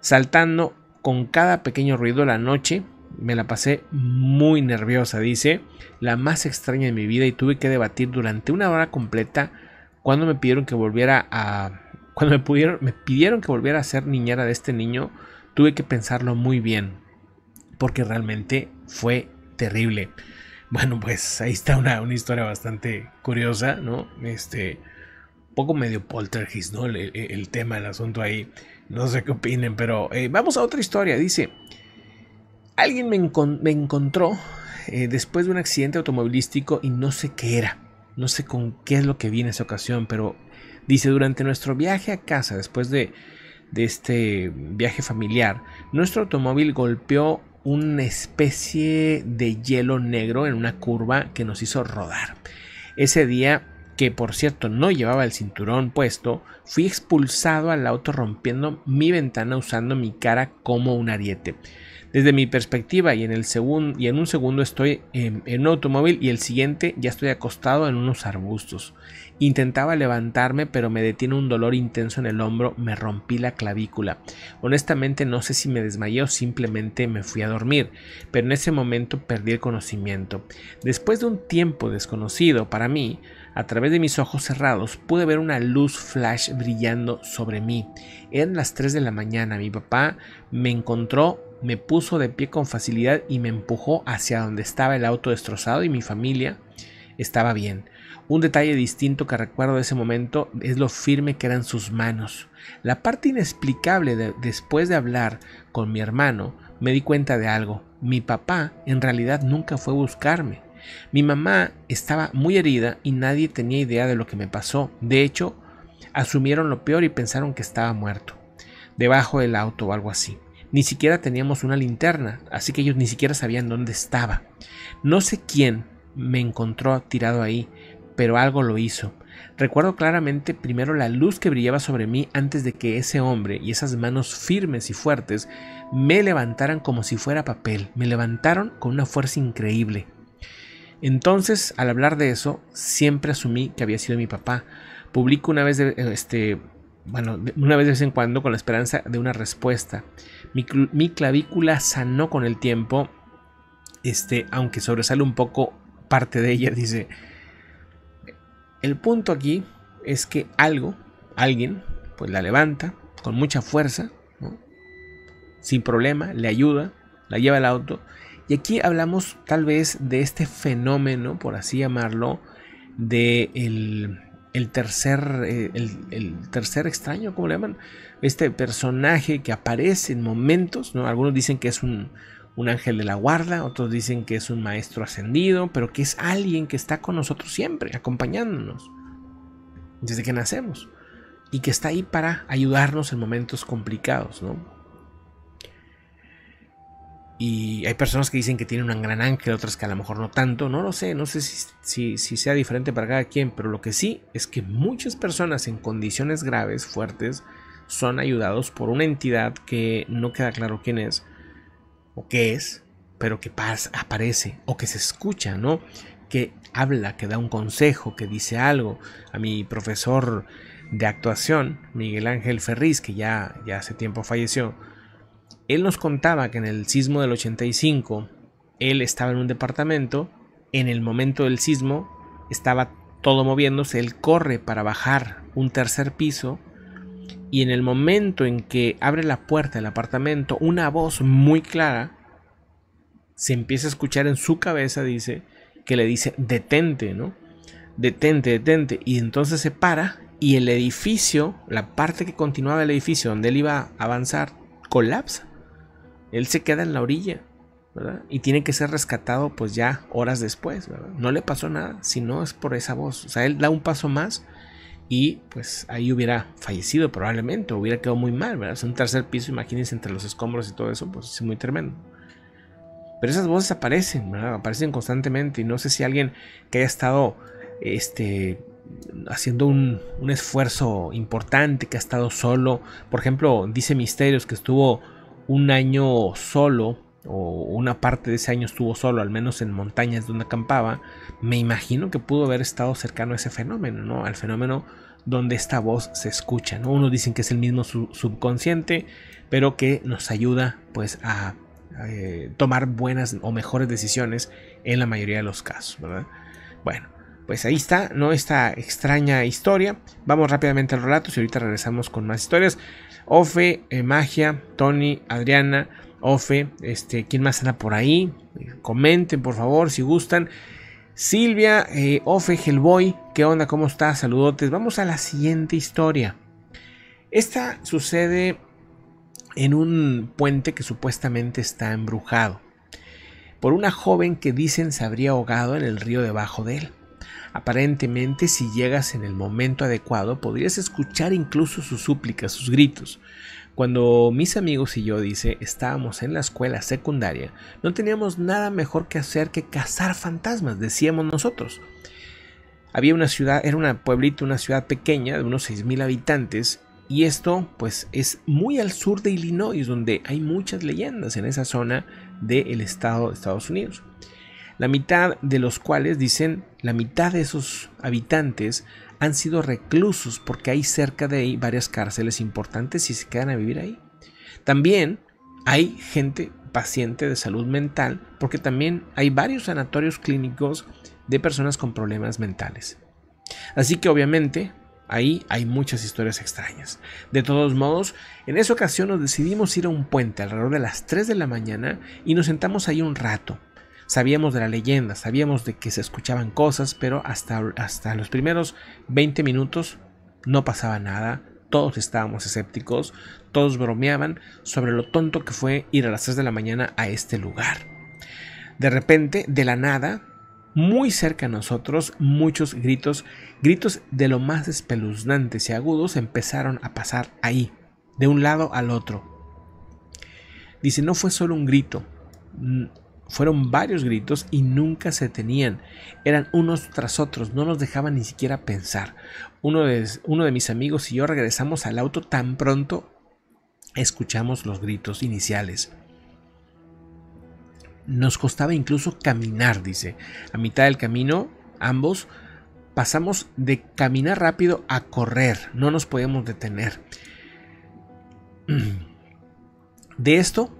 saltando con cada pequeño ruido la noche. Me la pasé muy nerviosa, dice, la más extraña de mi vida y tuve que debatir durante una hora completa cuando me pidieron que volviera a... Cuando me, pudieron, me pidieron que volviera a ser niñera de este niño, tuve que pensarlo muy bien, porque realmente fue terrible. Bueno, pues ahí está una, una historia bastante curiosa, ¿no? Este, poco medio poltergeist, ¿no? El, el, tema, el asunto ahí. No sé qué opinen, pero eh, vamos a otra historia. Dice, alguien me, me encontró eh, después de un accidente automovilístico y no sé qué era. No sé con qué es lo que vi en esa ocasión, pero dice, durante nuestro viaje a casa, después de de este viaje familiar, nuestro automóvil golpeó una especie de hielo negro en una curva que nos hizo rodar. Ese día, que por cierto no llevaba el cinturón puesto, fui expulsado al auto rompiendo mi ventana usando mi cara como un ariete. Desde mi perspectiva y en, el y en un segundo estoy en un automóvil y el siguiente ya estoy acostado en unos arbustos. Intentaba levantarme, pero me detiene un dolor intenso en el hombro, me rompí la clavícula. Honestamente no sé si me desmayé o simplemente me fui a dormir, pero en ese momento perdí el conocimiento. Después de un tiempo desconocido para mí, a través de mis ojos cerrados pude ver una luz flash brillando sobre mí. Eran las 3 de la mañana, mi papá me encontró me puso de pie con facilidad y me empujó hacia donde estaba el auto destrozado y mi familia estaba bien. Un detalle distinto que recuerdo de ese momento es lo firme que eran sus manos. La parte inexplicable de, después de hablar con mi hermano, me di cuenta de algo. Mi papá en realidad nunca fue a buscarme. Mi mamá estaba muy herida y nadie tenía idea de lo que me pasó. De hecho, asumieron lo peor y pensaron que estaba muerto, debajo del auto o algo así. Ni siquiera teníamos una linterna, así que ellos ni siquiera sabían dónde estaba. No sé quién me encontró tirado ahí, pero algo lo hizo. Recuerdo claramente primero la luz que brillaba sobre mí antes de que ese hombre y esas manos firmes y fuertes me levantaran como si fuera papel. Me levantaron con una fuerza increíble. Entonces, al hablar de eso, siempre asumí que había sido mi papá. Publico una vez este, bueno, una vez de vez en cuando con la esperanza de una respuesta. Mi, mi clavícula sanó con el tiempo, este, aunque sobresale un poco parte de ella, dice. El punto aquí es que algo, alguien, pues la levanta con mucha fuerza, sin problema, le ayuda, la lleva al auto. Y aquí hablamos tal vez de este fenómeno, por así llamarlo, de el, el tercer, eh, el, tercer extraño, ¿cómo le llaman? Este personaje que aparece en momentos, ¿no? Algunos dicen que es un, un ángel de la guarda, otros dicen que es un maestro ascendido, pero que es alguien que está con nosotros siempre, acompañándonos, desde que nacemos, y que está ahí para ayudarnos en momentos complicados, ¿no? Y hay personas que dicen que tiene un gran ángel, otras que a lo mejor no tanto, no lo sé, no sé si, si, sea diferente para cada quien, pero lo que sí es que muchas personas en condiciones graves, fuertes, son ayudados por una entidad que no queda claro quién es o qué es, pero que aparece o que se escucha, ¿no? Que habla, que da un consejo, que dice algo. A mi profesor de actuación, Miguel Ángel Ferriz, que ya, ya hace tiempo falleció, él nos contaba que en el sismo del 85, él estaba en un departamento, en el momento del sismo estaba todo moviéndose, él corre para bajar un tercer piso y en el momento en que abre la puerta del apartamento, una voz muy clara se empieza a escuchar en su cabeza, dice, que le dice, detente, ¿no? Detente, detente. Y entonces se para y el edificio, la parte que continuaba del edificio donde él iba a avanzar, colapsa. Él se queda en la orilla, ¿verdad? Y tiene que ser rescatado pues ya horas después, ¿verdad? No le pasó nada, si no es por esa voz. O sea, él da un paso más y pues ahí hubiera fallecido probablemente, hubiera quedado muy mal, ¿verdad? Es un tercer piso, imagínense entre los escombros y todo eso, pues es muy tremendo. Pero esas voces aparecen, ¿verdad? Aparecen constantemente y no sé si alguien que haya estado este, haciendo un, un, esfuerzo importante, que ha estado solo, por ejemplo, dice Misterios que estuvo un año solo, o una parte de ese año estuvo solo, al menos en montañas donde acampaba, me imagino que pudo haber estado cercano a ese fenómeno, ¿no? Al fenómeno donde esta voz se escucha, ¿no? Unos dicen que es el mismo subconsciente, pero que nos ayuda pues a, eh, tomar buenas o mejores decisiones en la mayoría de los casos, ¿verdad? Bueno, pues ahí está, ¿no? Esta extraña historia. Vamos rápidamente al relato y ahorita regresamos con más historias. Ofe, eh, Magia, Tony, Adriana, Ofe, este, ¿quién más anda por ahí? comenten por favor si gustan. Silvia, eh, Ofe, Hellboy, ¿qué onda? ¿Cómo estás? Saludotes. Vamos a la siguiente historia. Esta sucede en un puente que supuestamente está embrujado por una joven que dicen se habría ahogado en el río debajo de él. Aparentemente, si llegas en el momento adecuado, podrías escuchar incluso sus súplicas, sus gritos. Cuando mis amigos y yo, dice, estábamos en la escuela secundaria, no teníamos nada mejor que hacer que cazar fantasmas, decíamos nosotros. Había una ciudad, era un pueblito, una ciudad pequeña de unos 6.000 habitantes, y esto pues es muy al sur de Illinois, donde hay muchas leyendas en esa zona del estado de Estados Unidos la mitad de los cuales dicen la mitad de esos habitantes han sido reclusos porque hay cerca de ahí varias cárceles importantes y se quedan a vivir ahí. También hay gente paciente de salud mental porque también hay varios sanatorios clínicos de personas con problemas mentales. Así que obviamente Ahí hay muchas historias extrañas. De todos modos, en esa ocasión nos decidimos ir a un puente alrededor de las 3 de la mañana y nos sentamos ahí un rato. Sabíamos de la leyenda, sabíamos de que se escuchaban cosas, pero hasta, hasta los primeros 20 minutos no pasaba nada, todos estábamos escépticos, todos bromeaban sobre lo tonto que fue ir a las 3 de la mañana a este lugar. De repente, de la nada, muy cerca a nosotros, muchos gritos, gritos de lo más espeluznantes y agudos empezaron a pasar ahí, de un lado al otro. Dice, no fue solo un grito, fueron varios gritos y nunca se tenían. Eran unos tras otros, no nos dejaban ni siquiera pensar. Uno de, uno de mis amigos y yo regresamos al auto tan pronto escuchamos los gritos iniciales. Nos costaba incluso caminar, dice. A mitad del camino, ambos pasamos de caminar rápido a correr. No nos podíamos detener. De esto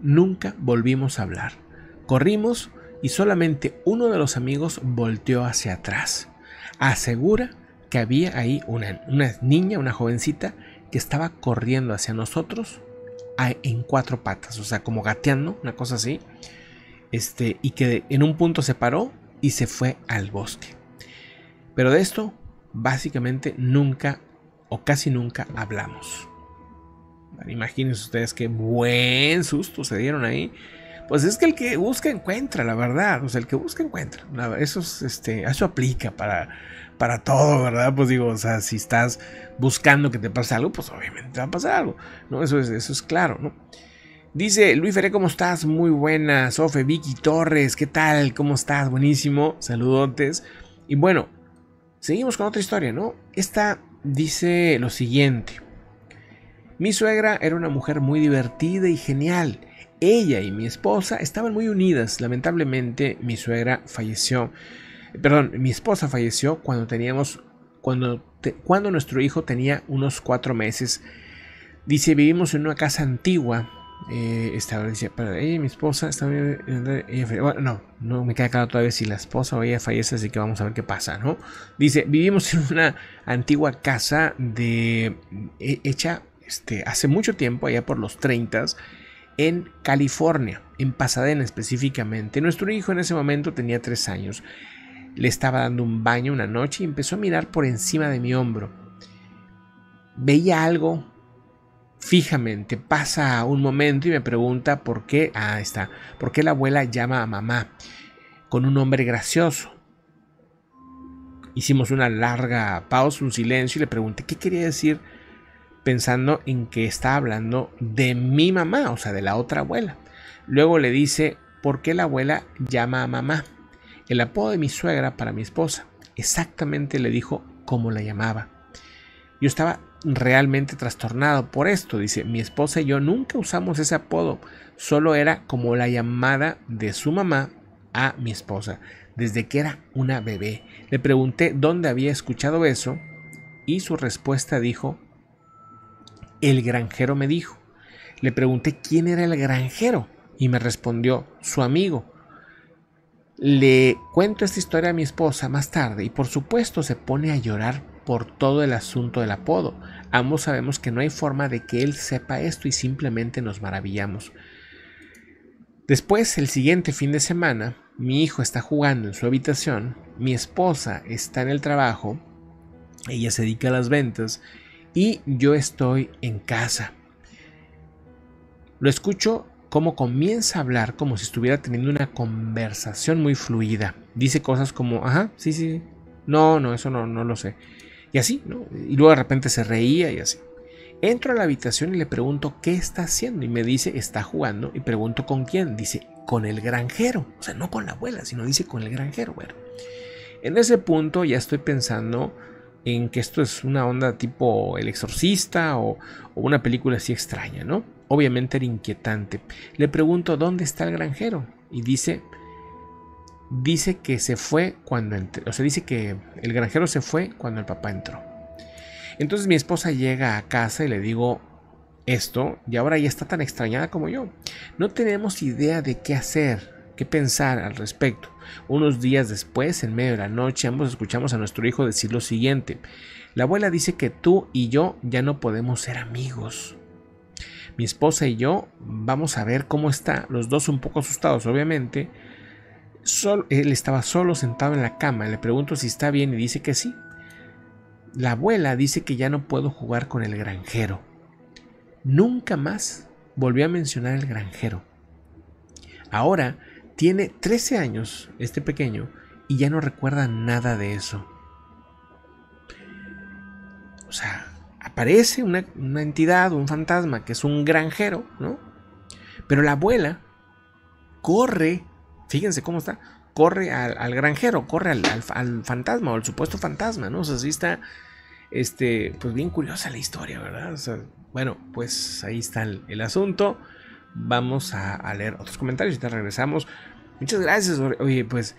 nunca volvimos a hablar. Corrimos y solamente uno de los amigos volteó hacia atrás. Asegura que había ahí una, niña, una jovencita, que estaba corriendo hacia nosotros en cuatro patas, o sea, como gateando, una cosa así. Este, y que en un punto se paró y se fue al bosque. Pero de esto, básicamente, nunca o casi nunca hablamos. Imagínense ustedes qué buen susto se dieron ahí. Pues es que el que busca encuentra, la verdad. O sea, el que busca encuentra. Eso, es, este, eso aplica para, para todo, ¿verdad? Pues digo, o sea, si estás buscando que te pase algo, pues obviamente te va a pasar algo. ¿no? Eso es, eso es claro, ¿no? Dice Luis Feré, ¿cómo estás? Muy buena. Sofe, Vicky Torres, ¿qué tal? ¿Cómo estás? Buenísimo. Saludotes. Y bueno, seguimos con otra historia, ¿no? Esta dice lo siguiente. Mi suegra era una mujer muy divertida y genial. Ella y mi esposa estaban muy unidas. Lamentablemente mi suegra falleció. Perdón, mi esposa falleció cuando teníamos. Cuando, cuando nuestro hijo tenía unos cuatro meses. Dice, vivimos en una casa antigua. Eh, esta dice, pero ella mi esposa está bueno, no, no me queda claro todavía si la esposa o ella fallece, así que vamos a ver qué pasa, ¿no? Dice, vivimos en una antigua casa de hecha este, hace mucho tiempo, allá por los 30 en California, en Pasadena específicamente. Nuestro hijo en ese momento tenía tres años. Le estaba dando un baño una noche y empezó a mirar por encima de mi hombro. Veía algo fijamente. Pasa un momento y me pregunta por qué. Ah, está. ¿Por qué la abuela llama a mamá con un nombre gracioso? Hicimos una larga pausa, un silencio y le pregunté qué quería decir pensando en que está hablando de mi mamá, o sea, de la otra abuela. Luego le dice, ¿por qué la abuela llama a mamá? El apodo de mi suegra para mi esposa. Exactamente le dijo cómo la llamaba. Yo estaba realmente trastornado por esto. Dice, mi esposa y yo nunca usamos ese apodo. Solo era como la llamada de su mamá a mi esposa, desde que era una bebé. Le pregunté dónde había escuchado eso y su respuesta dijo, el granjero me dijo. Le pregunté quién era el granjero y me respondió su amigo. Le cuento esta historia a mi esposa más tarde y por supuesto se pone a llorar por todo el asunto del apodo. Ambos sabemos que no hay forma de que él sepa esto y simplemente nos maravillamos. Después, el siguiente fin de semana, mi hijo está jugando en su habitación, mi esposa está en el trabajo, ella se dedica a las ventas y yo estoy en casa. Lo escucho como comienza a hablar como si estuviera teniendo una conversación muy fluida. Dice cosas como, ajá, sí, sí, no, no, eso no, no lo sé. Y así, ¿no? Y luego de repente se reía y así. Entro a la habitación y le pregunto qué está haciendo y me dice está jugando y pregunto con quién. Dice con el granjero, o sea, no con la abuela, sino dice con el granjero. Bueno, en ese punto ya estoy pensando en que esto es una onda tipo El Exorcista o, una película así extraña, ¿no? Obviamente era inquietante. Le pregunto dónde está el granjero y dice dice que se fue cuando entró, o sea, dice que el granjero se fue cuando el papá entró. Entonces mi esposa llega a casa y le digo esto y ahora ya está tan extrañada como yo. No tenemos idea de qué hacer, qué pensar al respecto. Unos días después, en medio de la noche, ambos escuchamos a nuestro hijo decir lo siguiente. La abuela dice que tú y yo ya no podemos ser amigos. Mi esposa y yo vamos a ver cómo está, los dos un poco asustados, obviamente. él estaba solo sentado en la cama, le pregunto si está bien y dice que sí. La abuela dice que ya no puedo jugar con el granjero. Nunca más volvió a mencionar el granjero. Ahora tiene 13 años, este pequeño, y ya no recuerda nada de eso. O sea, aparece una, entidad, un fantasma, que es un granjero, ¿no? Pero la abuela corre, fíjense cómo está, corre al, granjero, corre al, fantasma o al supuesto fantasma, ¿no? O sea, así está, este, pues bien curiosa la historia, ¿verdad? Bueno, pues ahí está el, asunto. Vamos a, leer otros comentarios y te regresamos. Muchas gracias, oye, pues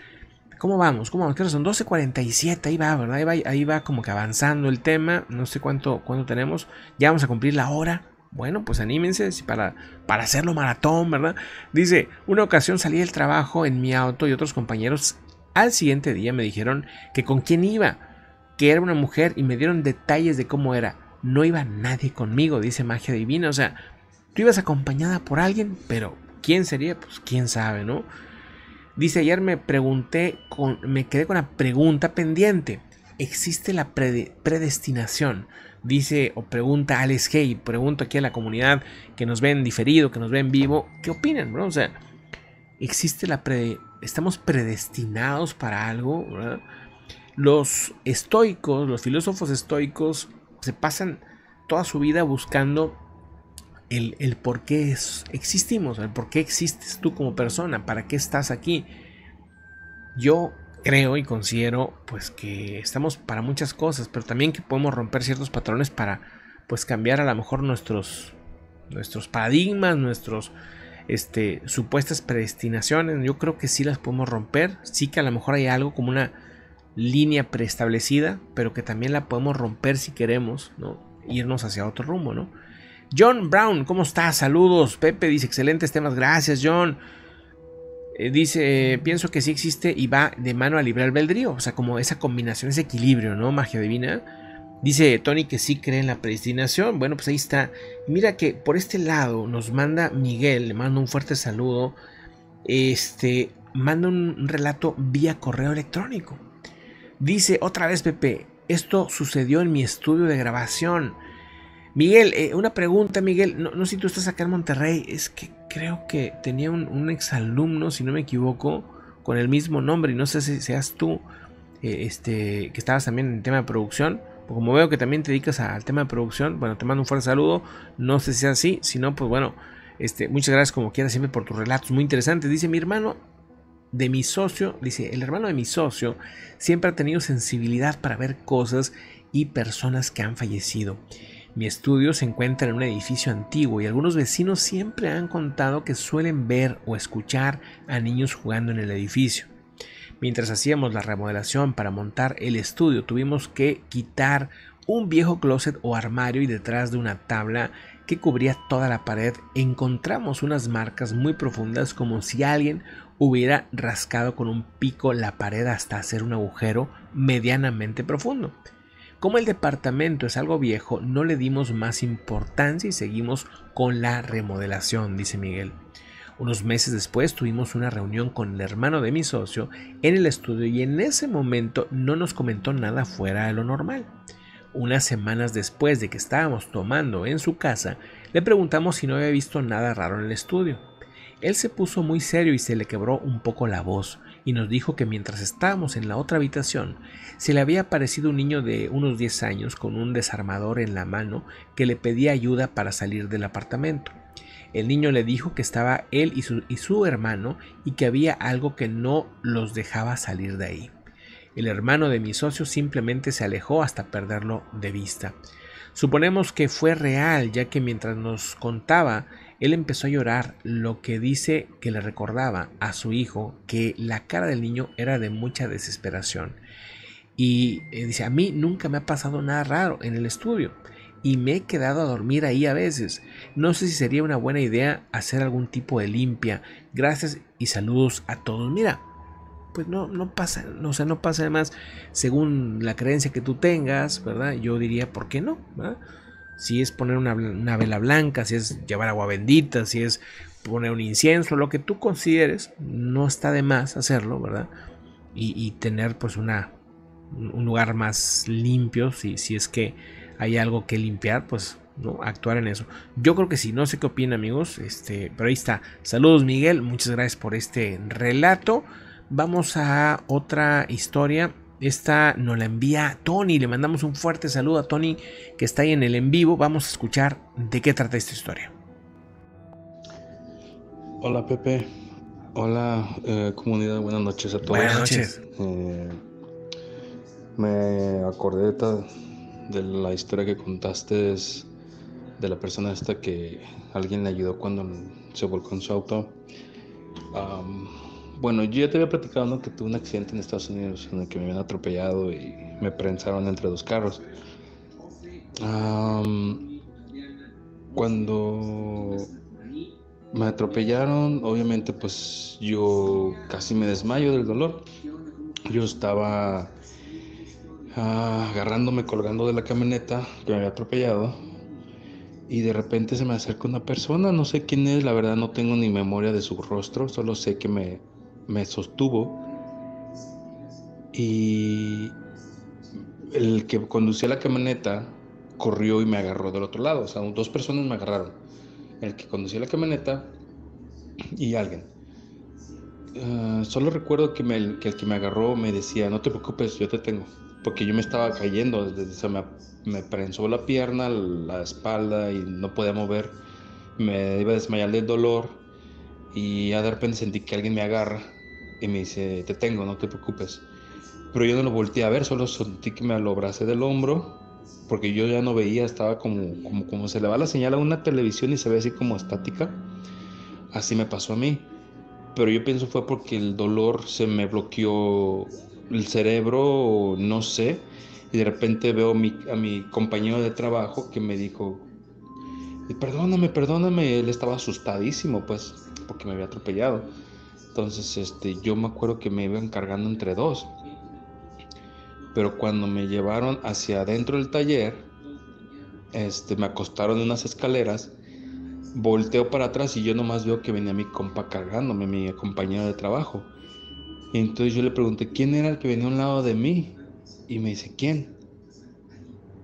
¿Cómo vamos? ¿Cómo vamos? ¿Qué son? 12.47, ahí va, ¿verdad? Ahí va, ahí va como que avanzando el tema. No sé cuánto, cuánto tenemos. Ya vamos a cumplir la hora. Bueno, pues anímense para, para hacerlo maratón, ¿verdad? Dice, una ocasión salí del trabajo en mi auto y otros compañeros al siguiente día me dijeron que con quién iba, que era una mujer y me dieron detalles de cómo era. No iba nadie conmigo, dice Magia Divina. O sea, tú ibas acompañada por alguien, pero ¿quién sería? Pues quién sabe, ¿no? Dice, ayer me pregunté, con, me quedé con la pregunta pendiente. ¿Existe la predestinación? Dice o pregunta Alex Hey, pregunto aquí a la comunidad que nos ven diferido, que nos ven vivo, ¿qué opinan? Bro? O sea, ¿existe la estamos predestinados para algo? Los estoicos, los filósofos estoicos, se pasan toda su vida buscando el, por qué existimos, el por qué existes tú como persona, para qué estás aquí. Yo creo y considero pues que estamos para muchas cosas, pero también que podemos romper ciertos patrones para pues cambiar a lo mejor nuestros nuestros paradigmas, nuestros este, supuestas predestinaciones. Yo creo que sí las podemos romper, sí que a lo mejor hay algo como una línea preestablecida, pero que también la podemos romper si queremos, ¿no? Irnos hacia otro rumbo, ¿no? John Brown, ¿cómo estás? Saludos. Pepe dice, excelentes temas. Gracias, John. Eh, dice, pienso que sí existe y va de mano a libre albedrío. O sea, como esa combinación, ese equilibrio, ¿no? Magia divina. Dice Tony que sí cree en la predestinación. Bueno, pues ahí está. Mira que por este lado nos manda Miguel, le mando un fuerte saludo. Este, manda un relato vía correo electrónico. Dice otra vez Pepe, esto sucedió en mi estudio de grabación. Miguel, eh, una pregunta, Miguel. No, sé si tú estás acá en Monterrey. Es que creo que tenía un, exalumno, si no me equivoco, con el mismo nombre. Y no sé si seas tú, eh, este, que estabas también en el tema de producción. como veo que también te dedicas al tema de producción, bueno, te mando un fuerte saludo. No sé si sea así. Si no, pues bueno, este, muchas gracias como quieras siempre por tus relatos muy interesantes. Dice mi hermano de mi socio, dice, el hermano de mi socio siempre ha tenido sensibilidad para ver cosas y personas que han fallecido. Mi estudio se encuentra en un edificio antiguo y algunos vecinos siempre han contado que suelen ver o escuchar a niños jugando en el edificio. Mientras hacíamos la remodelación para montar el estudio, tuvimos que quitar un viejo closet o armario y detrás de una tabla que cubría toda la pared encontramos unas marcas muy profundas como si alguien hubiera rascado con un pico la pared hasta hacer un agujero medianamente profundo. Como el departamento es algo viejo, no le dimos más importancia y seguimos con la remodelación, dice Miguel. Unos meses después tuvimos una reunión con el hermano de mi socio en el estudio y en ese momento no nos comentó nada fuera de lo normal. Unas semanas después de que estábamos tomando en su casa, le preguntamos si no había visto nada raro en el estudio. Él se puso muy serio y se le quebró un poco la voz y nos dijo que mientras estábamos en la otra habitación se le había aparecido un niño de unos 10 años con un desarmador en la mano que le pedía ayuda para salir del apartamento. El niño le dijo que estaba él y su, y su hermano y que había algo que no los dejaba salir de ahí. El hermano de mi socio simplemente se alejó hasta perderlo de vista. Suponemos que fue real, ya que mientras nos contaba él empezó a llorar, lo que dice que le recordaba a su hijo que la cara del niño era de mucha desesperación. Y eh, dice, a mí nunca me ha pasado nada raro en el estudio y me he quedado a dormir ahí a veces. No sé si sería una buena idea hacer algún tipo de limpia. Gracias y saludos a todos. Mira, pues no, no pasa, o sea, no pasa además según la creencia que tú tengas, ¿verdad? Yo diría, ¿por qué no? Si es poner una, una, vela blanca, si es llevar agua bendita, si es poner un incienso, lo que tú consideres, no está de más hacerlo, ¿verdad? Y, tener pues una, un lugar más limpio, si, si es que hay algo que limpiar, pues ¿no? actuar en eso. Yo creo que sí, no sé qué opinan amigos, este, pero ahí está. Saludos Miguel, muchas gracias por este relato. Vamos a otra historia. Esta nos la envía Tony. Le mandamos un fuerte saludo a Tony que está ahí en el en vivo. Vamos a escuchar de qué trata esta historia. Hola Pepe. Hola eh, comunidad. Buenas noches a todos. Buenas noches. Eh, me acordé de la historia que contaste de la persona esta que alguien le ayudó cuando se volcó en su auto. Bueno, yo ya te había platicado que tuve un accidente en Estados Unidos en el que me habían atropellado y me prensaron entre dos carros. cuando me atropellaron, obviamente pues yo casi me desmayo del dolor. Yo estaba ah, agarrándome, colgando de la camioneta que me había atropellado. Y de repente se me acerca una persona, no sé quién es, la verdad no tengo ni memoria de su rostro, solo sé que me, me sostuvo. Y el que conducía la camioneta corrió y me agarró del otro lado. O sea, dos personas me agarraron. El que conducía la camioneta y alguien. Ah, solo recuerdo que, me, el que me agarró me decía, no te preocupes, yo te tengo. Porque yo me estaba cayendo, se me, me prensó la pierna, la espalda y no podía mover. Me iba a desmayar del dolor y de repente sentí que alguien me agarra y me dice, te tengo, no te preocupes. Pero yo no lo volteé a ver, solo sentí que me lo abracé del hombro porque yo ya no veía, estaba como, como, se le va la señal a una televisión y se ve así como estática. Así me pasó a mí. Pero yo pienso fue porque el dolor se me bloqueó el cerebro, no sé. Y de repente veo a mi compañero de trabajo que me dijo, perdóname, perdóname. Él estaba asustadísimo, pues, porque me había atropellado. Entonces, este, yo me acuerdo que me iban cargando entre dos. Pero cuando me llevaron hacia adentro del taller, este, me acostaron en unas escaleras volteo para atrás y yo nomás veo que venía mi compa cargándome, mi compañero de trabajo. Entonces yo le pregunté, ¿quién era el que venía a un lado de mí? Y me dice, ¿quién?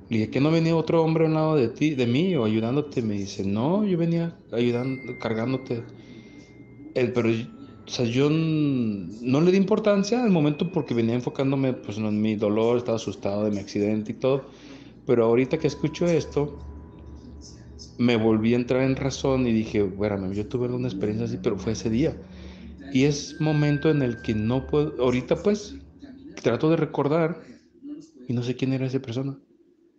Le dije, ¿que no venía otro hombre a un lado de ti, de mí o ayudándote? Me dice, no, yo venía ayudando, cargándote. El, pero, o sea, yo no le di importancia al momento porque venía enfocándome pues, en mi dolor, estaba asustado de mi accidente y todo. Pero ahorita que escucho esto, me volví a entrar en razón y dije, bueno, yo tuve alguna experiencia así, pero fue ese día. Y es momento en el que no puedo, ahorita pues, trato de recordar y no sé quién era esa persona.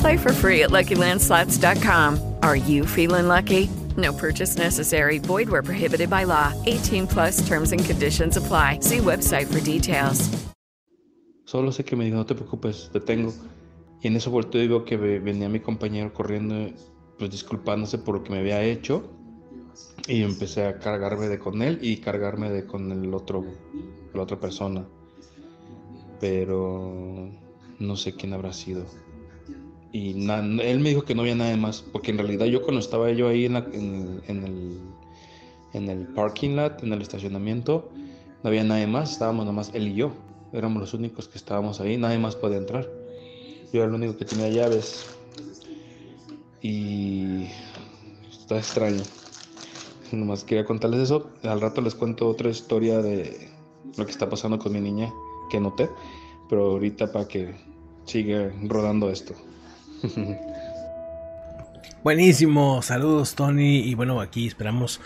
Play for free at LuckyLandSlots.com. Are you feeling lucky? No purchase necessary. Void where prohibited by law. 18 plus terms and conditions apply. See website for details. Solo sé que me dijo, no te preocupes, te tengo. Y en eso volteo y que venía mi compañero corriendo, pues disculpándose por lo que me había hecho. Y empecé a cargarme de con él y cargarme de con el otro, la otra persona. Pero no sé quién habrá sido y él me dijo que no había nada más, porque en realidad yo cuando estaba yo ahí en, el, en el parking lot, en el estacionamiento, no había nadie más, estábamos nomás él y yo, éramos los únicos que estábamos ahí, nadie más podía entrar. Yo era el único que tenía llaves y está extraño. nomás quería contarles eso. Al rato les cuento otra historia de lo que está pasando con mi niña que noté, pero ahorita para que siga rodando esto. Buenísimo, saludos Tony y bueno aquí esperamos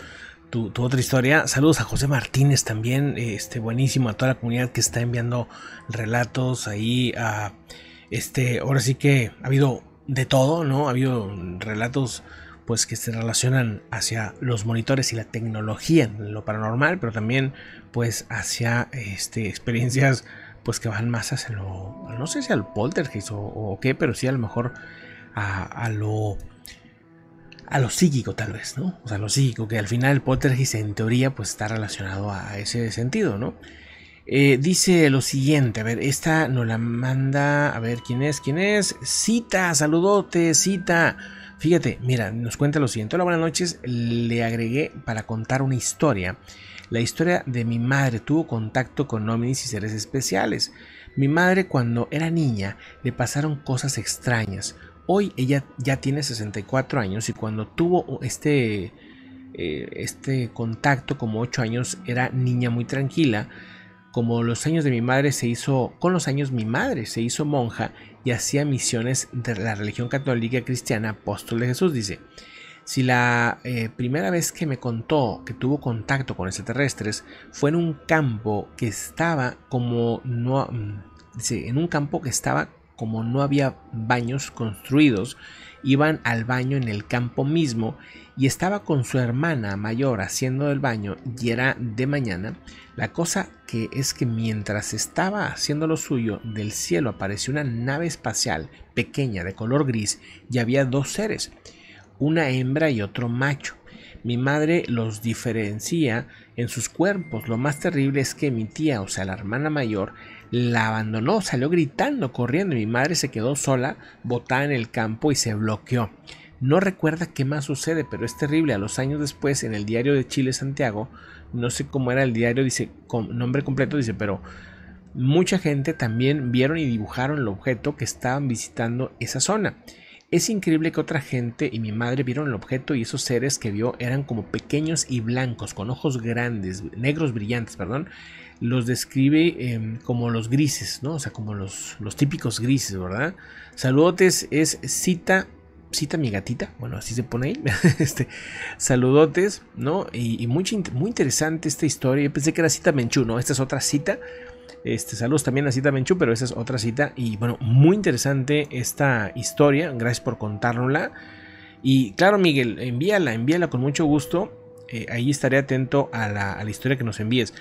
tu, otra historia. Saludos a José Martínez también, este buenísimo a toda la comunidad que está enviando relatos ahí este ahora sí que ha habido de todo, ¿no? Ha habido relatos pues que se relacionan hacia los monitores y la tecnología, lo paranormal, pero también pues hacia este, experiencias pues que van más hacia lo, no sé si al poltergeist o, o qué, pero sí a lo mejor a, lo a lo psíquico tal vez, ¿no? O sea, lo psíquico, que al final el poltergeist en teoría pues está relacionado a ese sentido, ¿no? Eh, dice lo siguiente, a ver, esta nos la manda, a ver, ¿quién es? ¿Quién es? Cita, saludote, cita. Fíjate, mira, nos cuenta lo siguiente. Hola, buenas noches. Le agregué para contar una historia. La historia de mi madre tuvo contacto con ovnis y seres especiales. Mi madre cuando era niña le pasaron cosas extrañas. Hoy ella ya tiene 64 años y cuando tuvo este, eh, este contacto como 8 años era niña muy tranquila. Como los años de mi madre se hizo, con los años mi madre se hizo monja y hacía misiones de la religión católica cristiana apóstol de Jesús, dice. Si la eh, primera vez que me contó que tuvo contacto con extraterrestres fue en un campo que estaba como no, dice, en un campo que estaba como no había baños construidos, iban al baño en el campo mismo y estaba con su hermana mayor haciendo el baño y era de mañana. La cosa que es que mientras estaba haciendo lo suyo, del cielo apareció una nave espacial pequeña de color gris y había dos seres, una hembra y otro macho. Mi madre los diferencia en sus cuerpos. Lo más terrible es que mi tía, o sea, la hermana mayor, la abandonó, salió gritando, corriendo. Mi madre se quedó sola, botada en el campo y se bloqueó. No recuerda qué más sucede, pero es terrible. A los años después, en el diario de Chile Santiago, no sé cómo era el diario, dice, con nombre completo, dice, pero mucha gente también vieron y dibujaron el objeto que estaban visitando esa zona. Es increíble que otra gente y mi madre vieron el objeto y esos seres que vio eran como pequeños y blancos, con ojos grandes, negros brillantes, perdón. Los describe eh, como los grises, ¿no? O sea, como los, los típicos grises, ¿verdad? Saludotes es cita cita mi gatita, bueno, así se pone ahí, este, saludotes, ¿no? Y, y muy, muy, interesante esta historia, yo pensé que era cita Menchú, ¿no? Esta es otra cita, este, saludos también a cita Menchú, pero esa es otra cita, y bueno, muy interesante esta historia, gracias por contárnosla, y claro, Miguel, envíala, envíala con mucho gusto, eh, ahí estaré atento a la, a la historia que nos envíes.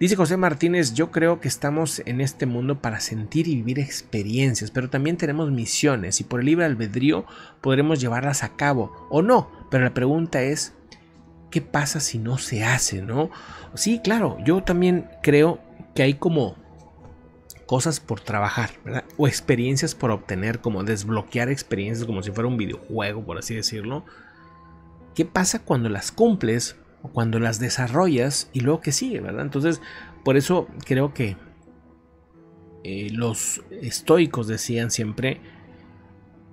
Dice José Martínez, yo creo que estamos en este mundo para sentir y vivir experiencias, pero también tenemos misiones y por el libre albedrío podremos llevarlas a cabo o no. Pero la pregunta es, ¿qué pasa si no se hace, no? Sí, claro, yo también creo que hay como cosas por trabajar, ¿verdad? O experiencias por obtener, como desbloquear experiencias como si fuera un videojuego, por así decirlo. ¿Qué pasa cuando las cumples o cuando las desarrollas y luego que sigue, ¿verdad? Entonces, por eso creo que eh, los estoicos decían siempre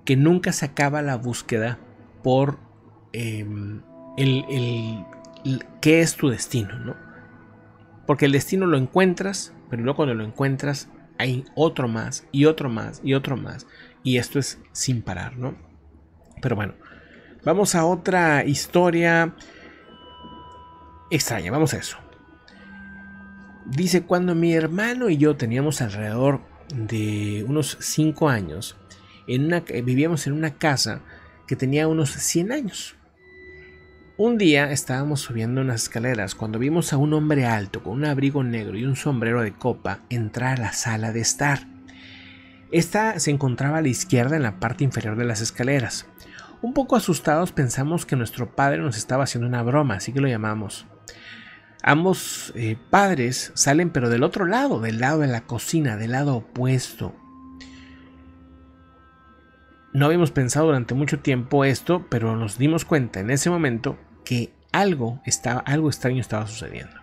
que nunca se acaba la búsqueda por el, el, qué es tu destino, ¿no? Porque el destino lo encuentras, pero luego cuando lo encuentras hay otro más y otro más y otro más. Y esto es sin parar, ¿no? Pero bueno, vamos a otra historia extraña. Vamos a eso. Dice, cuando mi hermano y yo teníamos alrededor de unos 5 años, vivíamos en una casa que tenía unos 100 años. Un día estábamos subiendo unas escaleras cuando vimos a un hombre alto con un abrigo negro y un sombrero de copa entrar a la sala de estar. Esta se encontraba a la izquierda en la parte inferior de las escaleras. Un poco asustados pensamos que nuestro padre nos estaba haciendo una broma, así que lo llamamos. Ambos eh, padres salen pero del otro lado, del lado de la cocina, del lado opuesto. No habíamos pensado durante mucho tiempo esto, pero nos dimos cuenta en ese momento que algo, estaba, algo extraño estaba sucediendo.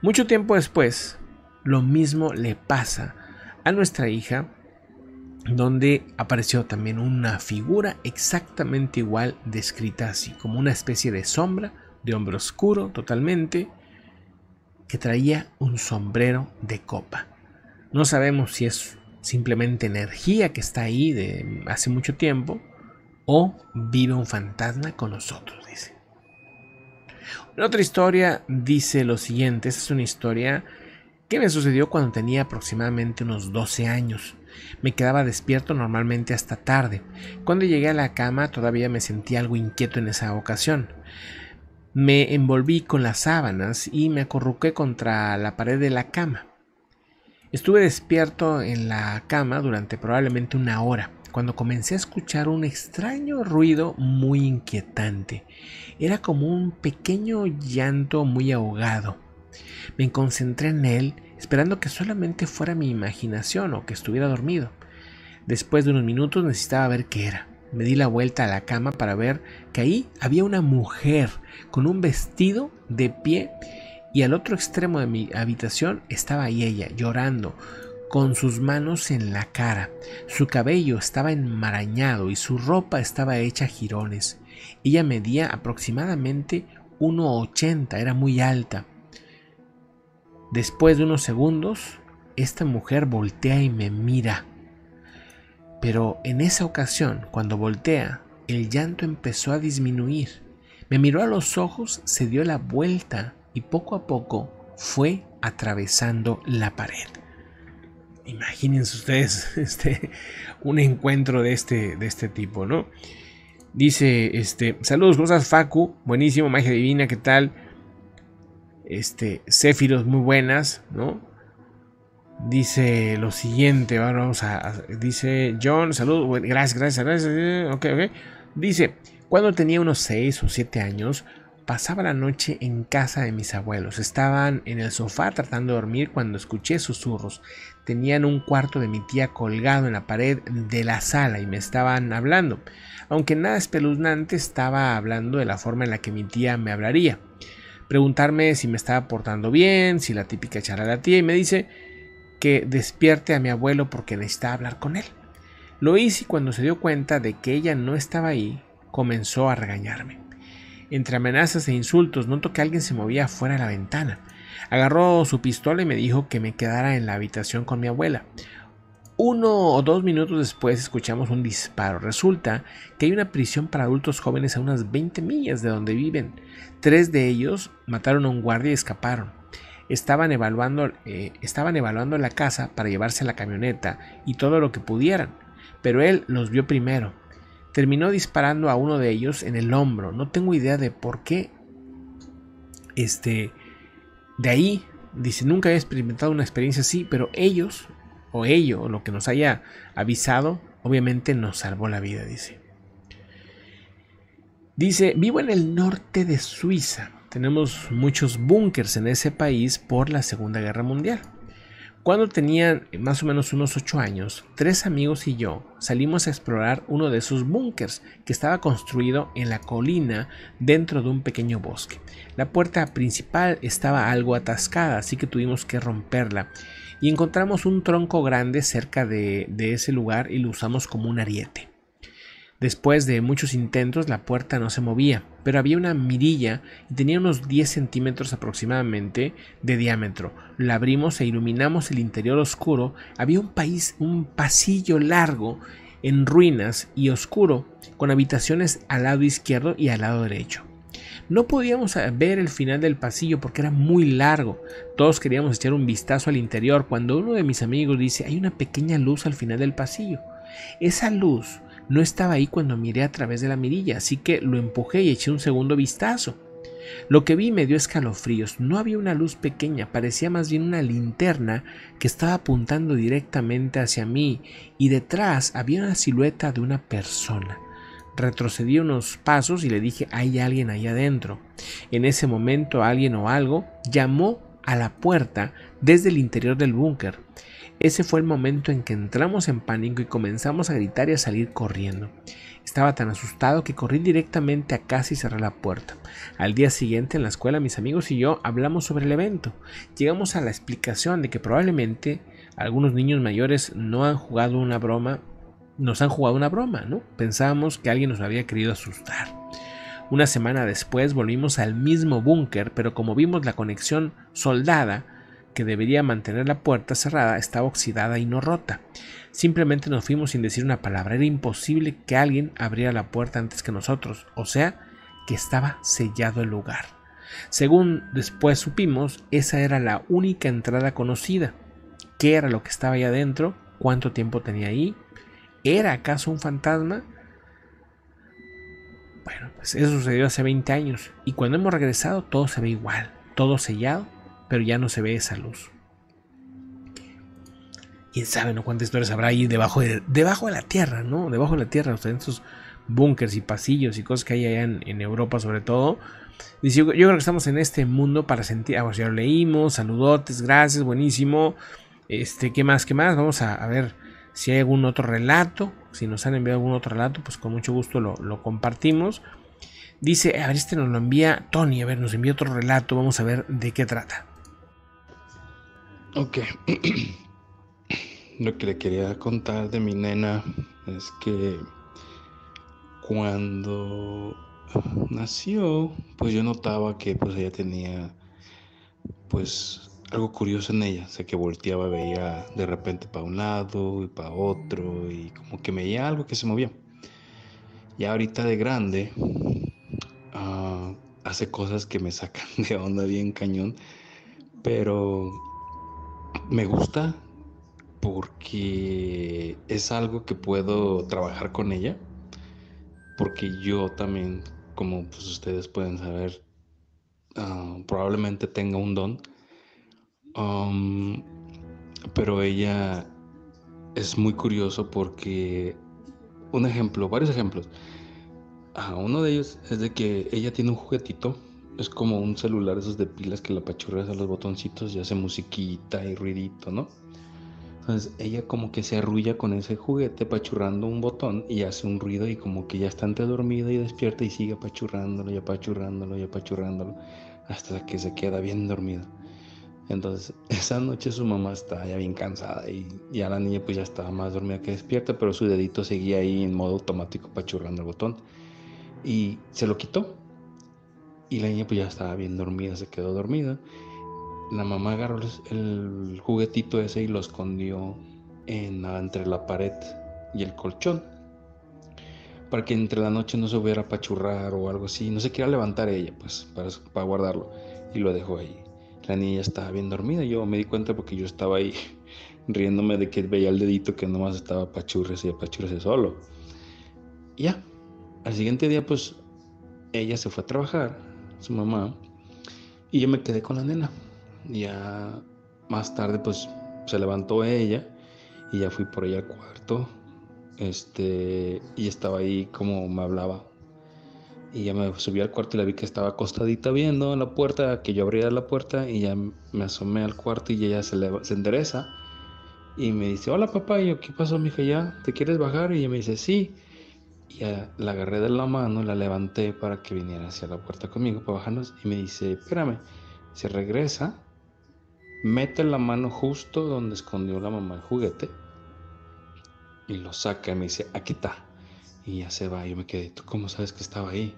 Mucho tiempo después, lo mismo le pasa a nuestra hija, donde apareció también una figura exactamente igual descrita así, como una especie de sombra de hombre oscuro totalmente, que traía un sombrero de copa. No sabemos si es simplemente energía que está ahí de hace mucho tiempo o vive un fantasma con nosotros, En otra historia dice lo siguiente, esta es una historia que me sucedió cuando tenía aproximadamente unos 12 años. Me quedaba despierto normalmente hasta tarde. Cuando llegué a la cama todavía me sentía algo inquieto en esa ocasión. Me envolví con las sábanas y me acurruqué contra la pared de la cama. Estuve despierto en la cama durante probablemente una hora cuando comencé a escuchar un extraño ruido muy inquietante. Era como un pequeño llanto muy ahogado. Me concentré en él, esperando que solamente fuera mi imaginación o que estuviera dormido. Después de unos minutos necesitaba ver qué era. Me di la vuelta a la cama para ver que ahí había una mujer con un vestido de pie y al otro extremo de mi habitación estaba ella llorando con sus manos en la cara. Su cabello estaba enmarañado y su ropa estaba hecha jirones. Ella medía aproximadamente 1,80, era muy alta. Después de unos segundos, esta mujer voltea y me mira. Pero en esa ocasión, cuando voltea, el llanto empezó a disminuir. Me miró a los ojos, se dio la vuelta y poco a poco fue atravesando la pared. Imagínense ustedes este, un encuentro de este, de este tipo, ¿no? Dice, este, saludos, cosas Facu, buenísimo, magia divina, ¿qué tal? Este, Céfiros, muy buenas, ¿no? Dice lo siguiente, vamos dice John, saludos, gracias, gracias, gracias, ok, ok. Dice, cuando tenía unos 6 o 7 años, pasaba la noche en casa de mis abuelos. Estaban en el sofá tratando de dormir cuando escuché susurros. Tenían un cuarto de mi tía colgado en la pared de la sala y me estaban hablando. Aunque nada espeluznante, estaba hablando de la forma en la que mi tía me hablaría. Preguntarme si me estaba portando bien, si la típica charla de la tía, y me dice que despierte a mi abuelo porque necesita hablar con él. Lo hice y cuando se dio cuenta de que ella no estaba ahí, comenzó a regañarme. Entre amenazas e insultos noto que alguien se movía fuera de la ventana. Agarró su pistola y me dijo que me quedara en la habitación con mi abuela. Uno o dos minutos después escuchamos un disparo. Resulta que hay una prisión para adultos jóvenes a unas 20 millas de donde viven. Tres de ellos mataron a un guardia y escaparon. Estaban evaluando, eh, estaban evaluando la casa para llevarse la camioneta y todo lo que pudieran, pero él los vio primero terminó disparando a uno de ellos en el hombro. No tengo idea de por qué. Este, de ahí, dice, nunca había experimentado una experiencia así, pero ellos, o ello, o lo que nos haya avisado, obviamente nos salvó la vida, dice. Dice, vivo en el norte de Suiza. Tenemos muchos búnkers en ese país por la Segunda Guerra Mundial. Cuando tenía más o menos unos 8 años, tres amigos y yo salimos a explorar uno de esos búnkers que estaba construido en la colina dentro de un pequeño bosque. La puerta principal estaba algo atascada, así que tuvimos que romperla y encontramos un tronco grande cerca de ese lugar y lo usamos como un ariete. Después de muchos intentos la puerta no se movía, pero había una mirilla y tenía unos 10 centímetros aproximadamente de diámetro. La abrimos e iluminamos el interior oscuro. Había un, país, un pasillo largo en ruinas y oscuro, con habitaciones al lado izquierdo y al lado derecho. No podíamos ver el final del pasillo porque era muy largo. Todos queríamos echar un vistazo al interior cuando uno de mis amigos dice hay una pequeña luz al final del pasillo. Esa luz no estaba ahí cuando miré a través de la mirilla, así que lo empujé y eché un segundo vistazo. Lo que vi me dio escalofríos. No había una luz pequeña, parecía más bien una linterna que estaba apuntando directamente hacia mí y detrás había una silueta de una persona. Retrocedí unos pasos y le dije hay alguien ahí adentro. En ese momento alguien o algo llamó a la puerta desde el interior del búnker. Ese fue el momento en que entramos en pánico y comenzamos a gritar y a salir corriendo. Estaba tan asustado que corrí directamente a casa y cerré la puerta. Al día siguiente en la escuela mis amigos y yo hablamos sobre el evento. Llegamos a la explicación de que probablemente algunos niños mayores no han jugado una broma, nos han jugado una broma, ¿no? Pensábamos que alguien nos había querido asustar. Una semana después volvimos al mismo búnker, pero como vimos la conexión soldada que debería mantener la puerta cerrada estaba oxidada y no rota. Simplemente nos fuimos sin decir una palabra. Era imposible que alguien abriera la puerta antes que nosotros, o sea, que estaba sellado el lugar. Según después supimos, esa era la única entrada conocida. ¿Qué era lo que estaba ahí adentro? ¿Cuánto tiempo tenía ahí? ¿Era acaso un fantasma? Bueno, pues eso sucedió hace 20 años y cuando hemos regresado todo se ve igual, todo sellado, pero ya no se ve esa luz. Quién sabe, ¿no? Cuántas historias habrá ahí debajo de, debajo de la tierra, ¿no? Debajo de la tierra, en esos búnkers y pasillos y cosas que hay allá en, Europa, sobre todo. Dice, yo, creo que estamos en este mundo para sentir. Ah, pues ya lo leímos, saludotes, gracias, buenísimo. Este, ¿qué más? ¿Qué más? Vamos a, ver si hay algún otro relato. Si nos han enviado algún otro relato, pues con mucho gusto lo compartimos. Dice, a ver, este nos lo envía Tony, a ver, nos envía otro relato, vamos a ver de qué trata. Ok. Lo que le quería contar de mi nena es que cuando nació, pues yo notaba que pues ella tenía pues algo curioso en ella, o sea que volteaba, veía de repente para un lado y para otro y como que veía algo que se movía. Y ahorita de grande ah, hace cosas que me sacan de onda bien cañón, pero me gusta porque es algo que puedo trabajar con ella, porque yo también, como pues ustedes pueden saber, ah, probablemente tenga un don, um, pero ella es muy curioso porque, un ejemplo, varios ejemplos, ah, uno de ellos es de que ella tiene un juguetito, es como un celular esos de pilas que la pachurras a los botoncitos y hace musiquita y ruidito, ¿no? Entonces ella como que se arrulla con ese juguete apachurrando un botón y hace un ruido y como que ya está ante dormida y despierta y sigue apachurrándolo y apachurrándolo y apachurrándolo hasta que se queda bien dormida. Entonces esa noche su mamá estaba ya bien cansada y ya la niña pues ya estaba más dormida que despierta, pero su dedito seguía ahí en modo automático apachurrando el botón. Y se lo quitó. Y la niña pues ya estaba bien dormida, se quedó dormida la mamá agarró el juguetito ese y lo escondió en, entre la pared y el colchón. Para que entre la noche no se hubiera pachurrar o algo así. No se quiera levantar ella, pues, para, para guardarlo. Y lo dejó ahí. La niña estaba bien dormida. Yo me di cuenta porque yo estaba ahí riéndome de que veía el dedito que nomás estaba pachurres y apachurres solo. Y ya. Al siguiente día, pues, ella se fue a trabajar, su mamá, y yo me quedé con la nena. Ya más tarde pues se levantó ella y ya fui por ella al cuarto. Este, y estaba ahí como me hablaba. Y ya me subí al cuarto y la vi que estaba acostadita viendo la puerta, que yo abría la puerta y ya me asomé al cuarto y ella se, se endereza y me dice, hola papá, y yo, ¿qué pasó, mija? ¿Ya te quieres bajar? Y ella me dice, sí. Y la agarré de la mano, la levanté para que viniera hacia la puerta conmigo para bajarnos y me dice, espérame, se regresa mete la mano justo donde escondió la mamá el juguete y lo saca y me dice, aquí está. Y ya se va. Yo me quedé, ¿tú cómo sabes que estaba ahí?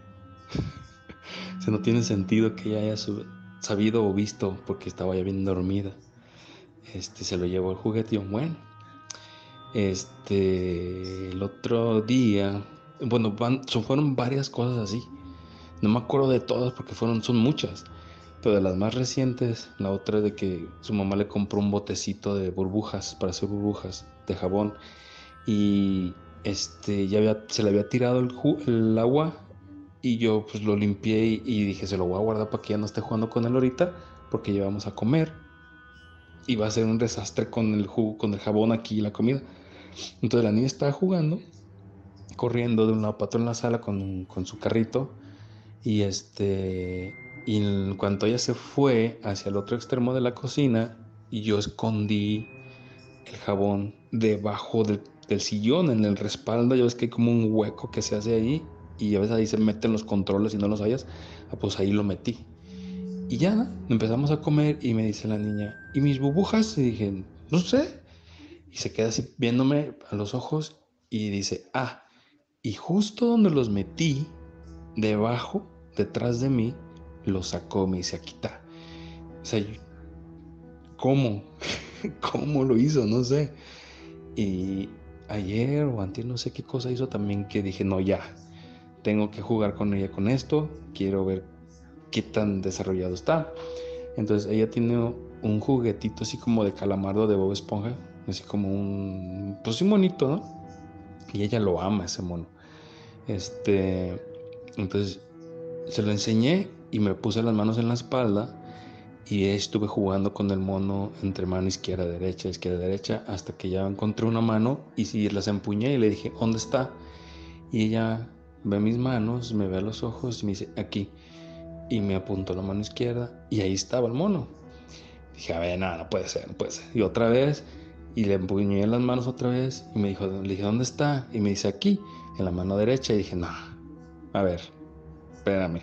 o no tiene sentido que ella haya sabido o visto porque estaba ya bien dormida. Este, se lo llevó el juguete y yo, bueno. Este, el otro día, bueno, van, fueron varias cosas así. No me acuerdo de todas porque fueron, son muchas. Pero de las más recientes, la otra de que su mamá le compró un botecito de burbujas para hacer burbujas de jabón y este ya se le había tirado el, el, agua y yo pues lo limpié y, dije se lo voy a guardar para que ya no esté jugando con él ahorita porque llevamos a comer y va a ser un desastre con el jugo, con el jabón aquí y la comida. Entonces la niña estaba jugando, corriendo de un lado para otro en la sala con, con su carrito y este y en cuanto ella se fue hacia el otro extremo de la cocina, y yo escondí el jabón debajo del, sillón, en el respaldo, ya ves que hay como un hueco que se hace ahí, y a veces ahí se meten los controles y no los hayas, ah, pues ahí lo metí. Y ya empezamos a comer y me dice la niña, ¿y mis burbujas? Y dije, no sé. Y se queda así viéndome a los ojos y dice, ah, y justo donde los metí debajo, detrás de mí, lo sacó, me dice, aquí está. O sea, ¿cómo? ¿Cómo lo hizo? No sé. Y ayer o antes no sé qué cosa hizo también que dije, no, ya, tengo que jugar con ella con esto, quiero ver qué tan desarrollado está. Entonces ella tiene un juguetito así como de calamardo de Bob Esponja, así como un, pues un monito, ¿no? Y ella lo ama ese mono. Este, entonces se lo enseñé y me puse las manos en la espalda y estuve jugando con el mono entre mano izquierda, derecha, izquierda, derecha, hasta que ya encontré una mano y si las empuñé y le dije, ¿dónde está? Y ella ve mis manos, me ve a los ojos y me dice, aquí. Y me apuntó la mano izquierda y ahí estaba el mono. Dije, a ver, nada, no puede ser, no. Y otra vez, y le empuñé las manos otra vez y me dijo, le dije, ¿dónde está? Y me dice, aquí, en la mano derecha. Y dije, no, a ver, espérame.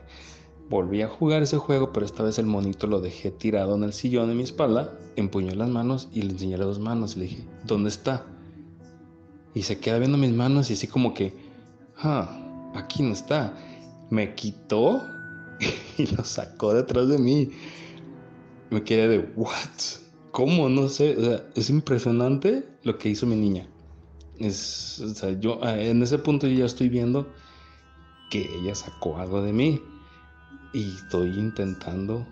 Volví a jugar ese juego, pero esta vez el monito lo dejé tirado en el sillón de mi espalda, empuñó las manos y le enseñé las dos manos. Y le dije, ¿dónde está? Y se queda viendo mis manos y así como que, ah, aquí no está. Me quitó y lo sacó detrás de mí. Me quedé de, ¿what? ¿Cómo? No sé. O sea, es impresionante lo que hizo mi niña. Es, o sea, yo en ese punto yo ya estoy viendo que ella sacó algo de mí y estoy intentando,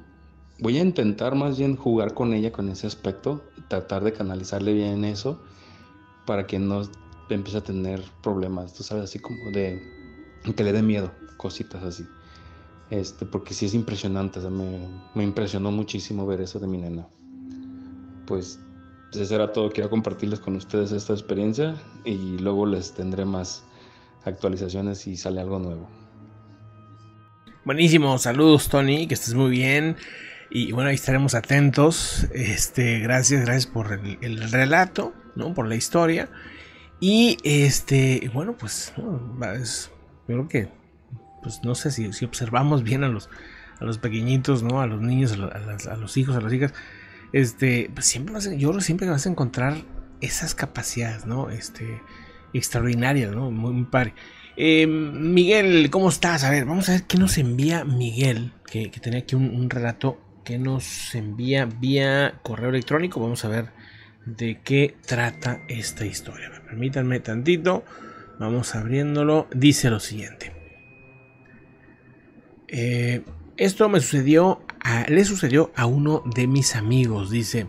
voy a intentar más bien jugar con ella con ese aspecto, tratar de canalizarle bien eso para que no empiece a tener problemas, tú sabes, así como de que le dé miedo, cositas así. Este, porque sí es impresionante, me, me impresionó muchísimo ver eso de mi nena. Pues eso era todo, quiero compartirles con ustedes esta experiencia y luego les tendré más actualizaciones si sale algo nuevo. Buenísimo, saludos Tony, que estés muy bien. Y bueno, ahí estaremos atentos. Este, gracias, gracias por el, el relato, ¿no? Por la historia. Y este, bueno, pues, creo que, pues no sé si, observamos bien a los, a los pequeñitos, ¿no? A los niños, a, las, a los hijos, a las hijas. Este, pues siempre vas yo siempre vas a encontrar esas capacidades, ¿no? Este, extraordinarias, ¿no? Muy, muy padre. Eh, Miguel, ¿cómo estás? A ver, vamos a ver qué nos envía Miguel, que, tenía aquí un, un, relato que nos envía vía correo electrónico. Vamos a ver de qué trata esta historia. Permítanme tantito. Vamos abriéndolo. Dice lo siguiente. Eh, esto me sucedió, le sucedió a uno de mis amigos. Dice,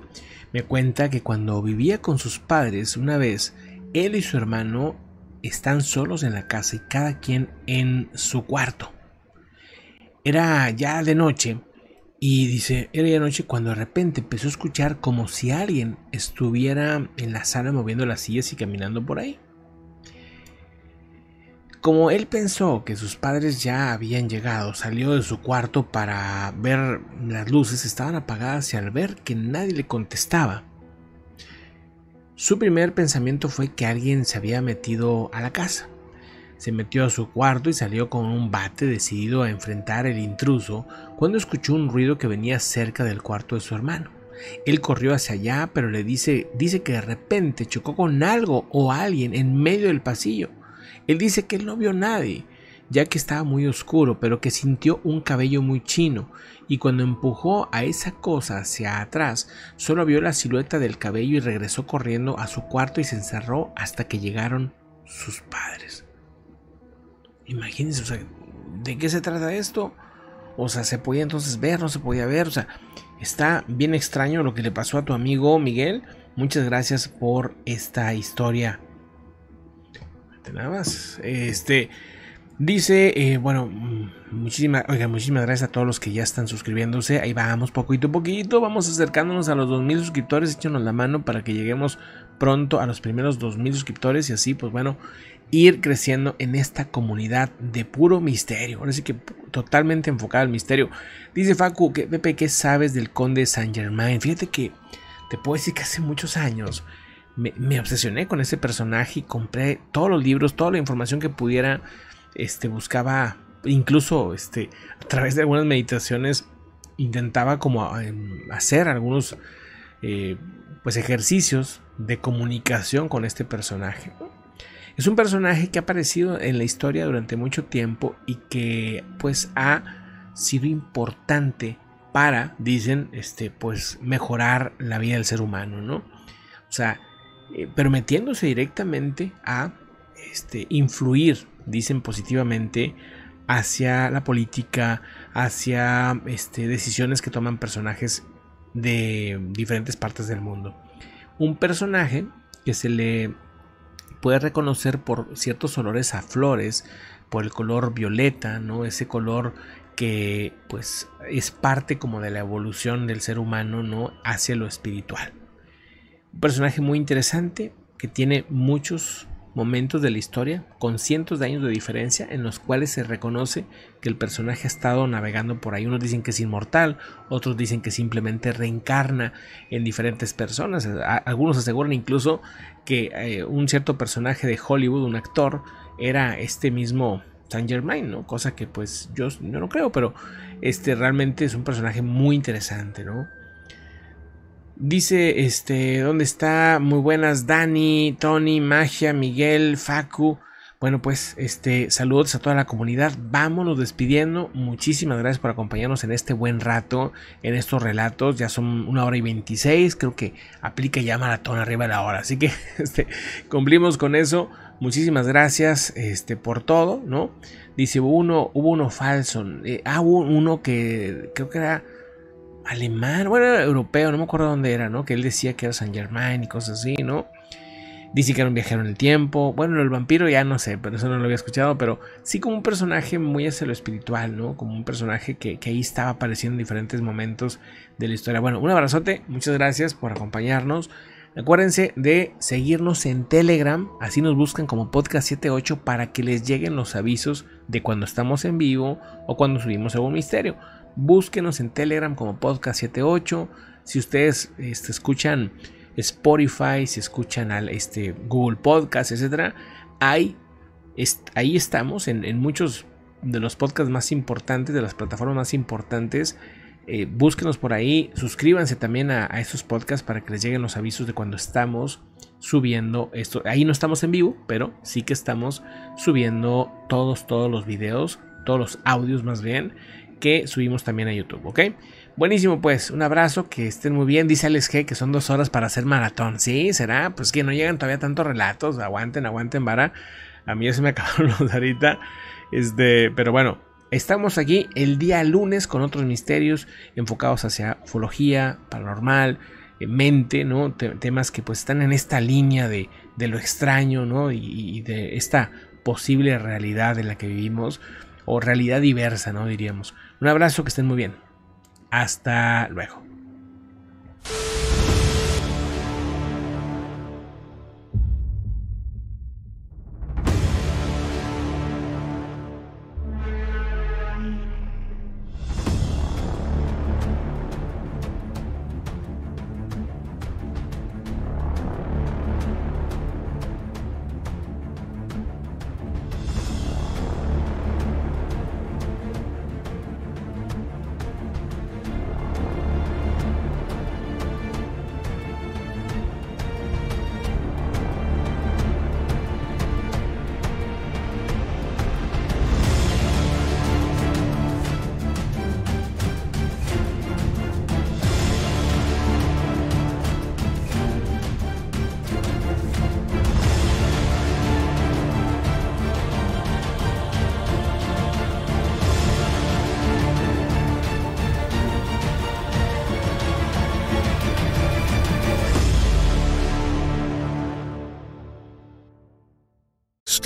me cuenta que cuando vivía con sus padres una vez, él y su hermano están solos en la casa y cada quien en su cuarto. Era ya de noche y dice, era ya noche cuando de repente empezó a escuchar como si alguien estuviera en la sala moviendo las sillas y caminando por ahí. Como él pensó que sus padres ya habían llegado, salió de su cuarto para ver las luces estaban apagadas y al ver que nadie le contestaba, su primer pensamiento fue que alguien se había metido a la casa. Se metió a su cuarto y salió con un bate decidido a enfrentar el intruso cuando escuchó un ruido que venía cerca del cuarto de su hermano. Él corrió hacia allá, pero le dice, dice que de repente chocó con algo o alguien en medio del pasillo. Él dice que él no vio a nadie, ya que estaba muy oscuro, pero que sintió un cabello muy chino, y cuando empujó a esa cosa hacia atrás, solo vio la silueta del cabello y regresó corriendo a su cuarto y se encerró hasta que llegaron sus padres. Imagínense, o sea, ¿de qué se trata esto? O sea, ¿se podía entonces ver? ¿No se podía ver? O sea, está bien extraño lo que le pasó a tu amigo Miguel. Muchas gracias por esta historia. Nada más. Este. Dice, eh, bueno, muchísimas, oiga, muchísimas gracias a todos los que ya están suscribiéndose. Ahí vamos, poquito a poquito. Vamos acercándonos a los 2000 suscriptores. Échenos la mano para que lleguemos pronto a los primeros 2000 suscriptores y así, pues bueno, ir creciendo en esta comunidad de puro misterio. Ahora sí que totalmente enfocada al misterio. Dice Facu, que, Pepe, ¿qué sabes del conde Saint Germain? Fíjate que te puedo decir que hace muchos años me, obsesioné con ese personaje y compré todos los libros, toda la información que pudiera este, buscaba, incluso este, a través de algunas meditaciones, intentaba como hacer algunos eh, pues ejercicios de comunicación con este personaje. Es un personaje que ha aparecido en la historia durante mucho tiempo y que pues ha sido importante para, dicen, este, pues mejorar la vida del ser humano, ¿no? O sea, eh, pero metiéndose directamente a este, influir, dicen positivamente, hacia la política, hacia este, decisiones que toman personajes de diferentes partes del mundo. Un personaje que se le puede reconocer por ciertos olores a flores, por el color violeta, ¿no? Ese color que pues es parte como de la evolución del ser humano, ¿no? Hacia lo espiritual. Un personaje muy interesante que tiene muchos momentos de la historia con cientos de años de diferencia en los cuales se reconoce que el personaje ha estado navegando por ahí. Unos dicen que es inmortal, otros dicen que simplemente reencarna en diferentes personas. Algunos aseguran incluso que eh, un cierto personaje de Hollywood, un actor, era este mismo Saint Germain, ¿no? Cosa que pues yo, yo no creo, pero este realmente es un personaje muy interesante, ¿no? Dice, este, ¿dónde está? Muy buenas, Dani, Tony, Magia, Miguel, Facu. Bueno, pues, este, saludos a toda la comunidad. Vámonos despidiendo. Muchísimas gracias por acompañarnos en este buen rato, en estos relatos. Ya son una hora y veintiséis. Creo que aplica ya maratón arriba de la hora. Así que, este, cumplimos con eso. Muchísimas gracias, este, por todo, ¿no? Dice, uno, hubo uno falso. Eh, ah, hubo uno que creo que era alemán, bueno, era europeo, no me acuerdo dónde era, ¿no? Que él decía que era Saint Germain y cosas así, ¿no? Dice que era un viajero en el tiempo. Bueno, el vampiro ya no sé, pero eso no lo había escuchado, pero sí como un personaje muy hacia lo espiritual, ¿no? Como un personaje que, que ahí estaba apareciendo en diferentes momentos de la historia. Bueno, un abrazote, muchas gracias por acompañarnos. Acuérdense de seguirnos en Telegram, así nos buscan como Podcast 78 para que les lleguen los avisos de cuando estamos en vivo o cuando subimos algún misterio. Búsquenos en Telegram como Podcast 78. Si ustedes este, escuchan Spotify, si escuchan al, este, Google Podcast, etc. Ahí, estamos en, muchos de los podcasts más importantes, de las plataformas más importantes. Eh, búsquenos por ahí, suscríbanse también a, a, estos podcasts para que les lleguen los avisos de cuando estamos subiendo esto. Ahí no estamos en vivo, pero sí que estamos subiendo todos, todos los videos, todos los audios más bien que subimos también a YouTube, ¿ok? Buenísimo, pues, un abrazo, que estén muy bien. Dice Alex G que son dos horas para hacer maratón. Sí, será, pues que no llegan todavía tantos relatos. Aguanten, aguanten, vara. A mí ya se me acabaron los ahorita. Este, pero bueno, estamos aquí el día lunes con otros misterios enfocados hacia ufología, paranormal, eh, mente, ¿no? temas que pues están en esta línea de, de lo extraño, ¿no? Y, y de esta posible realidad en la que vivimos o realidad diversa, ¿no? Diríamos. Un abrazo, que estén muy bien. Hasta luego.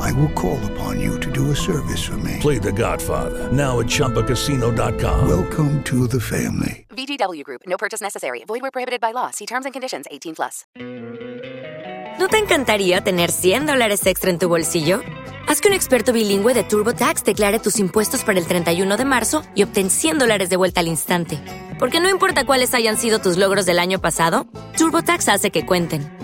I will call upon you to do a service for me. Play The Godfather now at ChumbaCasino.com. Welcome to the family. VGW Group. No purchase necessary. Void where prohibited by law. See terms and conditions. 18 plus. ¿No te encantaría tener 100 dólares extra en tu bolsillo? Haz que un experto bilingüe de TurboTax declare tus impuestos para el 31 de marzo y obtén 100 dólares de vuelta al instante. Porque no importa cuáles hayan sido tus logros del año pasado, TurboTax hace que cuenten.